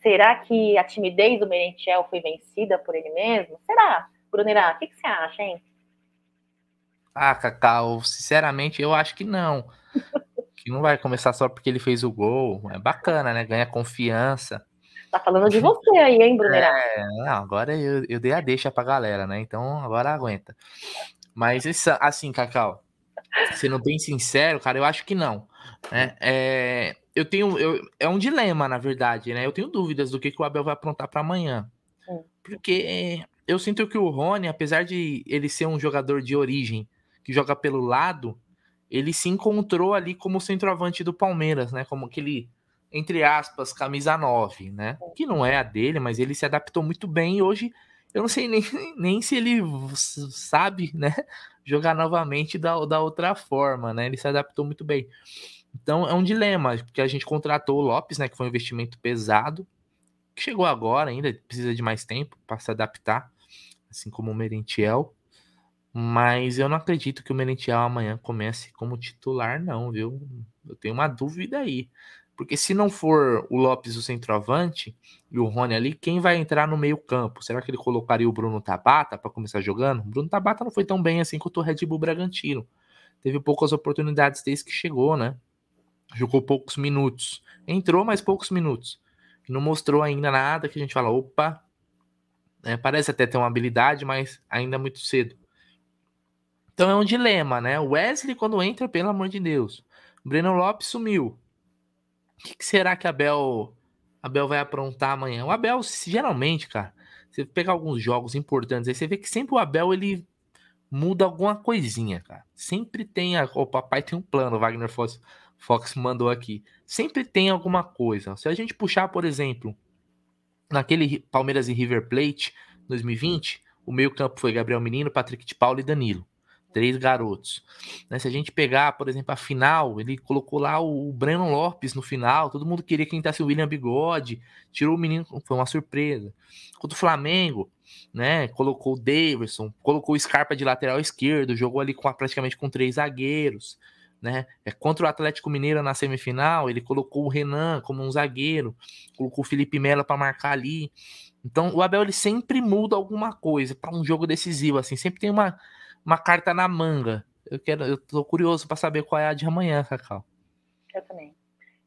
Será que a timidez do Merentiel foi vencida por ele mesmo? Será? Brunera, o que, que você acha, hein? Ah, Cacau, sinceramente, eu acho que não. que não vai começar só porque ele fez o gol. É bacana, né? Ganha confiança. Tá falando de você aí, hein, Brunera? É, não, agora eu, eu dei a deixa pra galera, né? Então agora aguenta. Mas assim, Cacau, sendo bem sincero, cara, eu acho que não. Né? É, eu tenho. Eu, é um dilema, na verdade, né? Eu tenho dúvidas do que, que o Abel vai aprontar para amanhã. É. Porque eu sinto que o Rony, apesar de ele ser um jogador de origem que joga pelo lado, ele se encontrou ali como centroavante do Palmeiras, né? Como aquele, entre aspas, camisa 9, né? É. Que não é a dele, mas ele se adaptou muito bem e hoje eu não sei nem, nem se ele sabe, né? Jogar novamente da, da outra forma, né? Ele se adaptou muito bem. Então é um dilema, porque a gente contratou o Lopes, né, que foi um investimento pesado, que chegou agora ainda, precisa de mais tempo para se adaptar, assim como o Merentiel. Mas eu não acredito que o Merentiel amanhã comece como titular, não, viu? Eu tenho uma dúvida aí. Porque se não for o Lopes o centroavante e o Rony ali, quem vai entrar no meio-campo? Será que ele colocaria o Bruno Tabata para começar jogando? O Bruno Tabata não foi tão bem assim quanto o Red Bull Bragantino. Teve poucas oportunidades desde que chegou, né? Jogou poucos minutos. Entrou, mas poucos minutos. Não mostrou ainda nada que a gente fala, opa, é, parece até ter uma habilidade, mas ainda muito cedo. Então é um dilema, né? Wesley, quando entra, pelo amor de Deus. Breno Lopes sumiu. O que, que será que a Abel, Abel vai aprontar amanhã? O Abel, geralmente, cara, você pegar alguns jogos importantes aí, você vê que sempre o Abel ele muda alguma coisinha, cara. Sempre tem a, o papai tem um plano, Wagner Fox, Fox mandou aqui. Sempre tem alguma coisa. Se a gente puxar, por exemplo, naquele Palmeiras e River Plate 2020, o meio-campo foi Gabriel Menino, Patrick de Paulo e Danilo. Três garotos. Né, se a gente pegar, por exemplo, a final, ele colocou lá o Breno Lopes no final. Todo mundo queria que entrasse o William Bigode. Tirou o menino, foi uma surpresa. Contra o Flamengo, né? Colocou o Davidson, colocou o Scarpa de lateral esquerdo, jogou ali com, praticamente com três zagueiros. Né? É, contra o Atlético Mineiro na semifinal, ele colocou o Renan como um zagueiro, colocou o Felipe Melo para marcar ali. Então, o Abel ele sempre muda alguma coisa para um jogo decisivo, assim, sempre tem uma, uma carta na manga. Eu quero, eu tô curioso para saber qual é a de amanhã, Cacau. Eu também.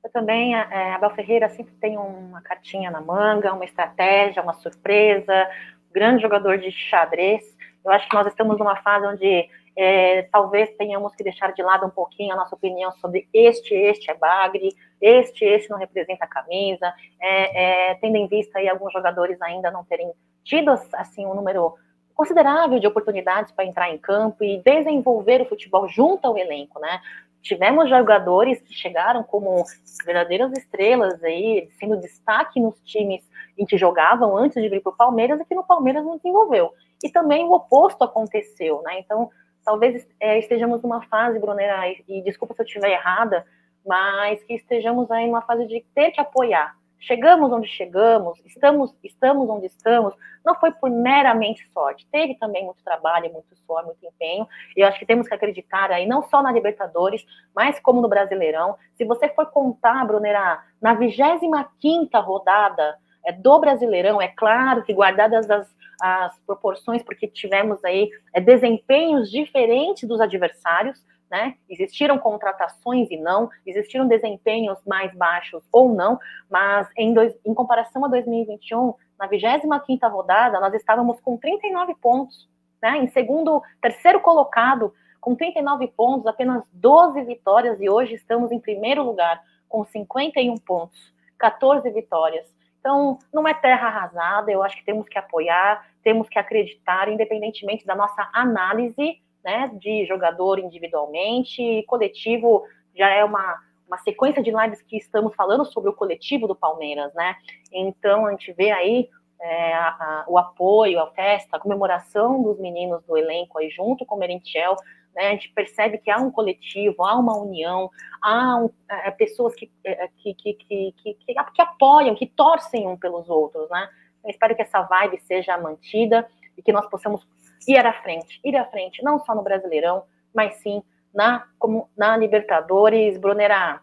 Eu também, é, Abel Ferreira sempre tem uma cartinha na manga, uma estratégia, uma surpresa, grande jogador de xadrez. Eu acho que nós estamos numa fase onde é, talvez tenhamos que deixar de lado um pouquinho a nossa opinião sobre este, este é bagre, este, este não representa a camisa, é, é, tendo em vista aí alguns jogadores ainda não terem tido assim um número considerável de oportunidades para entrar em campo e desenvolver o futebol junto ao elenco, né? Tivemos jogadores que chegaram como verdadeiras estrelas aí, sendo destaque nos times em que jogavam antes de vir para o Palmeiras e que no Palmeiras não desenvolveu. E também o oposto aconteceu, né? Então, talvez é, estejamos numa fase, Brunera, e, e desculpa se eu estiver errada, mas que estejamos aí numa fase de ter que apoiar. Chegamos onde chegamos, estamos, estamos onde estamos, não foi por meramente sorte. Teve também muito trabalho, muito suor, muito empenho. E eu acho que temos que acreditar aí, não só na Libertadores, mas como no Brasileirão. Se você for contar, Brunera, na 25 rodada é, do Brasileirão, é claro que guardadas as, as proporções, porque tivemos aí é, desempenhos diferentes dos adversários, né? Existiram contratações e não, existiram desempenhos mais baixos ou não, mas em, dois, em comparação a 2021, na 25ª rodada, nós estávamos com 39 pontos, né? Em segundo, terceiro colocado, com 39 pontos, apenas 12 vitórias, e hoje estamos em primeiro lugar, com 51 pontos, 14 vitórias. Então, não é terra arrasada, eu acho que temos que apoiar, temos que acreditar, independentemente da nossa análise né, de jogador individualmente, coletivo já é uma, uma sequência de lives que estamos falando sobre o coletivo do Palmeiras, né? Então a gente vê aí é, a, a, o apoio, a festa, a comemoração dos meninos do elenco aí junto com o Merentiel, né? A gente percebe que há um coletivo, há uma união, há um, é, pessoas que, é, que, que, que, que, que apoiam, que torcem um pelos outros, né? Eu espero que essa vibe seja mantida e que nós possamos ir à frente, ir à frente, não só no Brasileirão, mas sim na, como, na Libertadores. Brunera,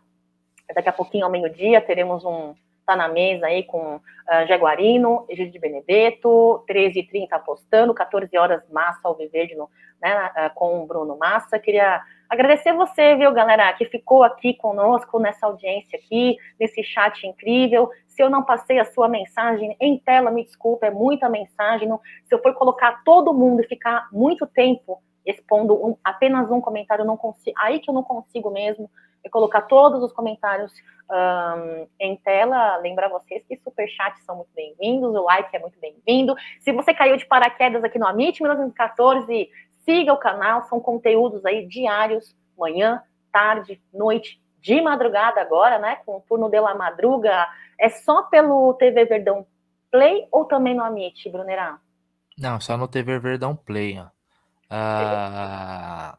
daqui a pouquinho, ao meio-dia, teremos um tá na mesa aí com uh, Jaguarino, Egídio de Benedetto, 13h30 apostando, 14 horas Massa ao Viverde no, né, uh, com o Bruno Massa. Queria agradecer você, viu, galera, que ficou aqui conosco nessa audiência aqui, nesse chat incrível. Se eu não passei a sua mensagem em tela, me desculpa, é muita mensagem. Não, se eu for colocar todo mundo e ficar muito tempo expondo um, apenas um comentário, não consigo, aí que eu não consigo mesmo é colocar todos os comentários um, em tela. Lembrar vocês que superchats são muito bem-vindos, o like é muito bem-vindo. Se você caiu de paraquedas aqui no Amit 1914, siga o canal, são conteúdos aí diários, manhã, tarde, noite, de madrugada agora, né? Com o turno de la madruga, é só pelo TV Verdão Play ou também no Amit, Brunerá? Não, só no TV Verdão Play, ó. Ah,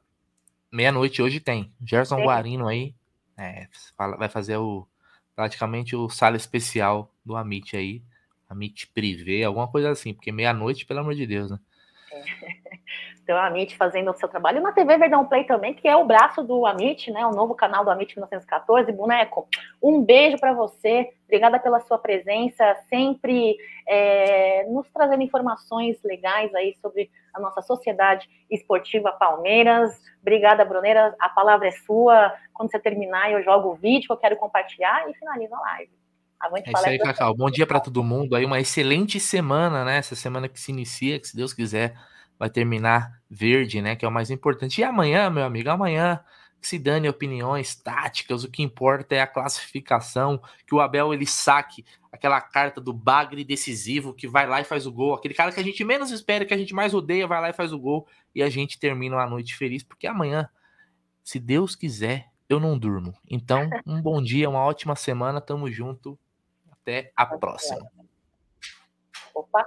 Meia-noite hoje tem. Gerson tem. Guarino aí é, vai fazer o praticamente o sala especial do Amit aí. Amit Privé, alguma coisa assim, porque meia-noite, pelo amor de Deus, né? É. A Amit fazendo o seu trabalho. E na TV Verdão Play também, que é o braço do Amit, né? O novo canal do Amit 1914. Boneco, um beijo para você. Obrigada pela sua presença, sempre é, nos trazendo informações legais aí sobre a nossa sociedade esportiva Palmeiras. Obrigada, Bruneira. A palavra é sua. Quando você terminar, eu jogo o vídeo que eu quero compartilhar e finalizo a live. é isso aí, Cacau. Bom dia para todo mundo. Aí uma excelente semana, né? Essa semana que se inicia, que se Deus quiser vai terminar verde, né? Que é o mais importante. E amanhã, meu amigo, amanhã se dane opiniões táticas, o que importa é a classificação, que o Abel ele saque aquela carta do bagre decisivo que vai lá e faz o gol, aquele cara que a gente menos espera, que a gente mais odeia, vai lá e faz o gol e a gente termina a noite feliz, porque amanhã, se Deus quiser, eu não durmo. Então, um bom dia, uma ótima semana, tamo junto. Até a próxima. Opa.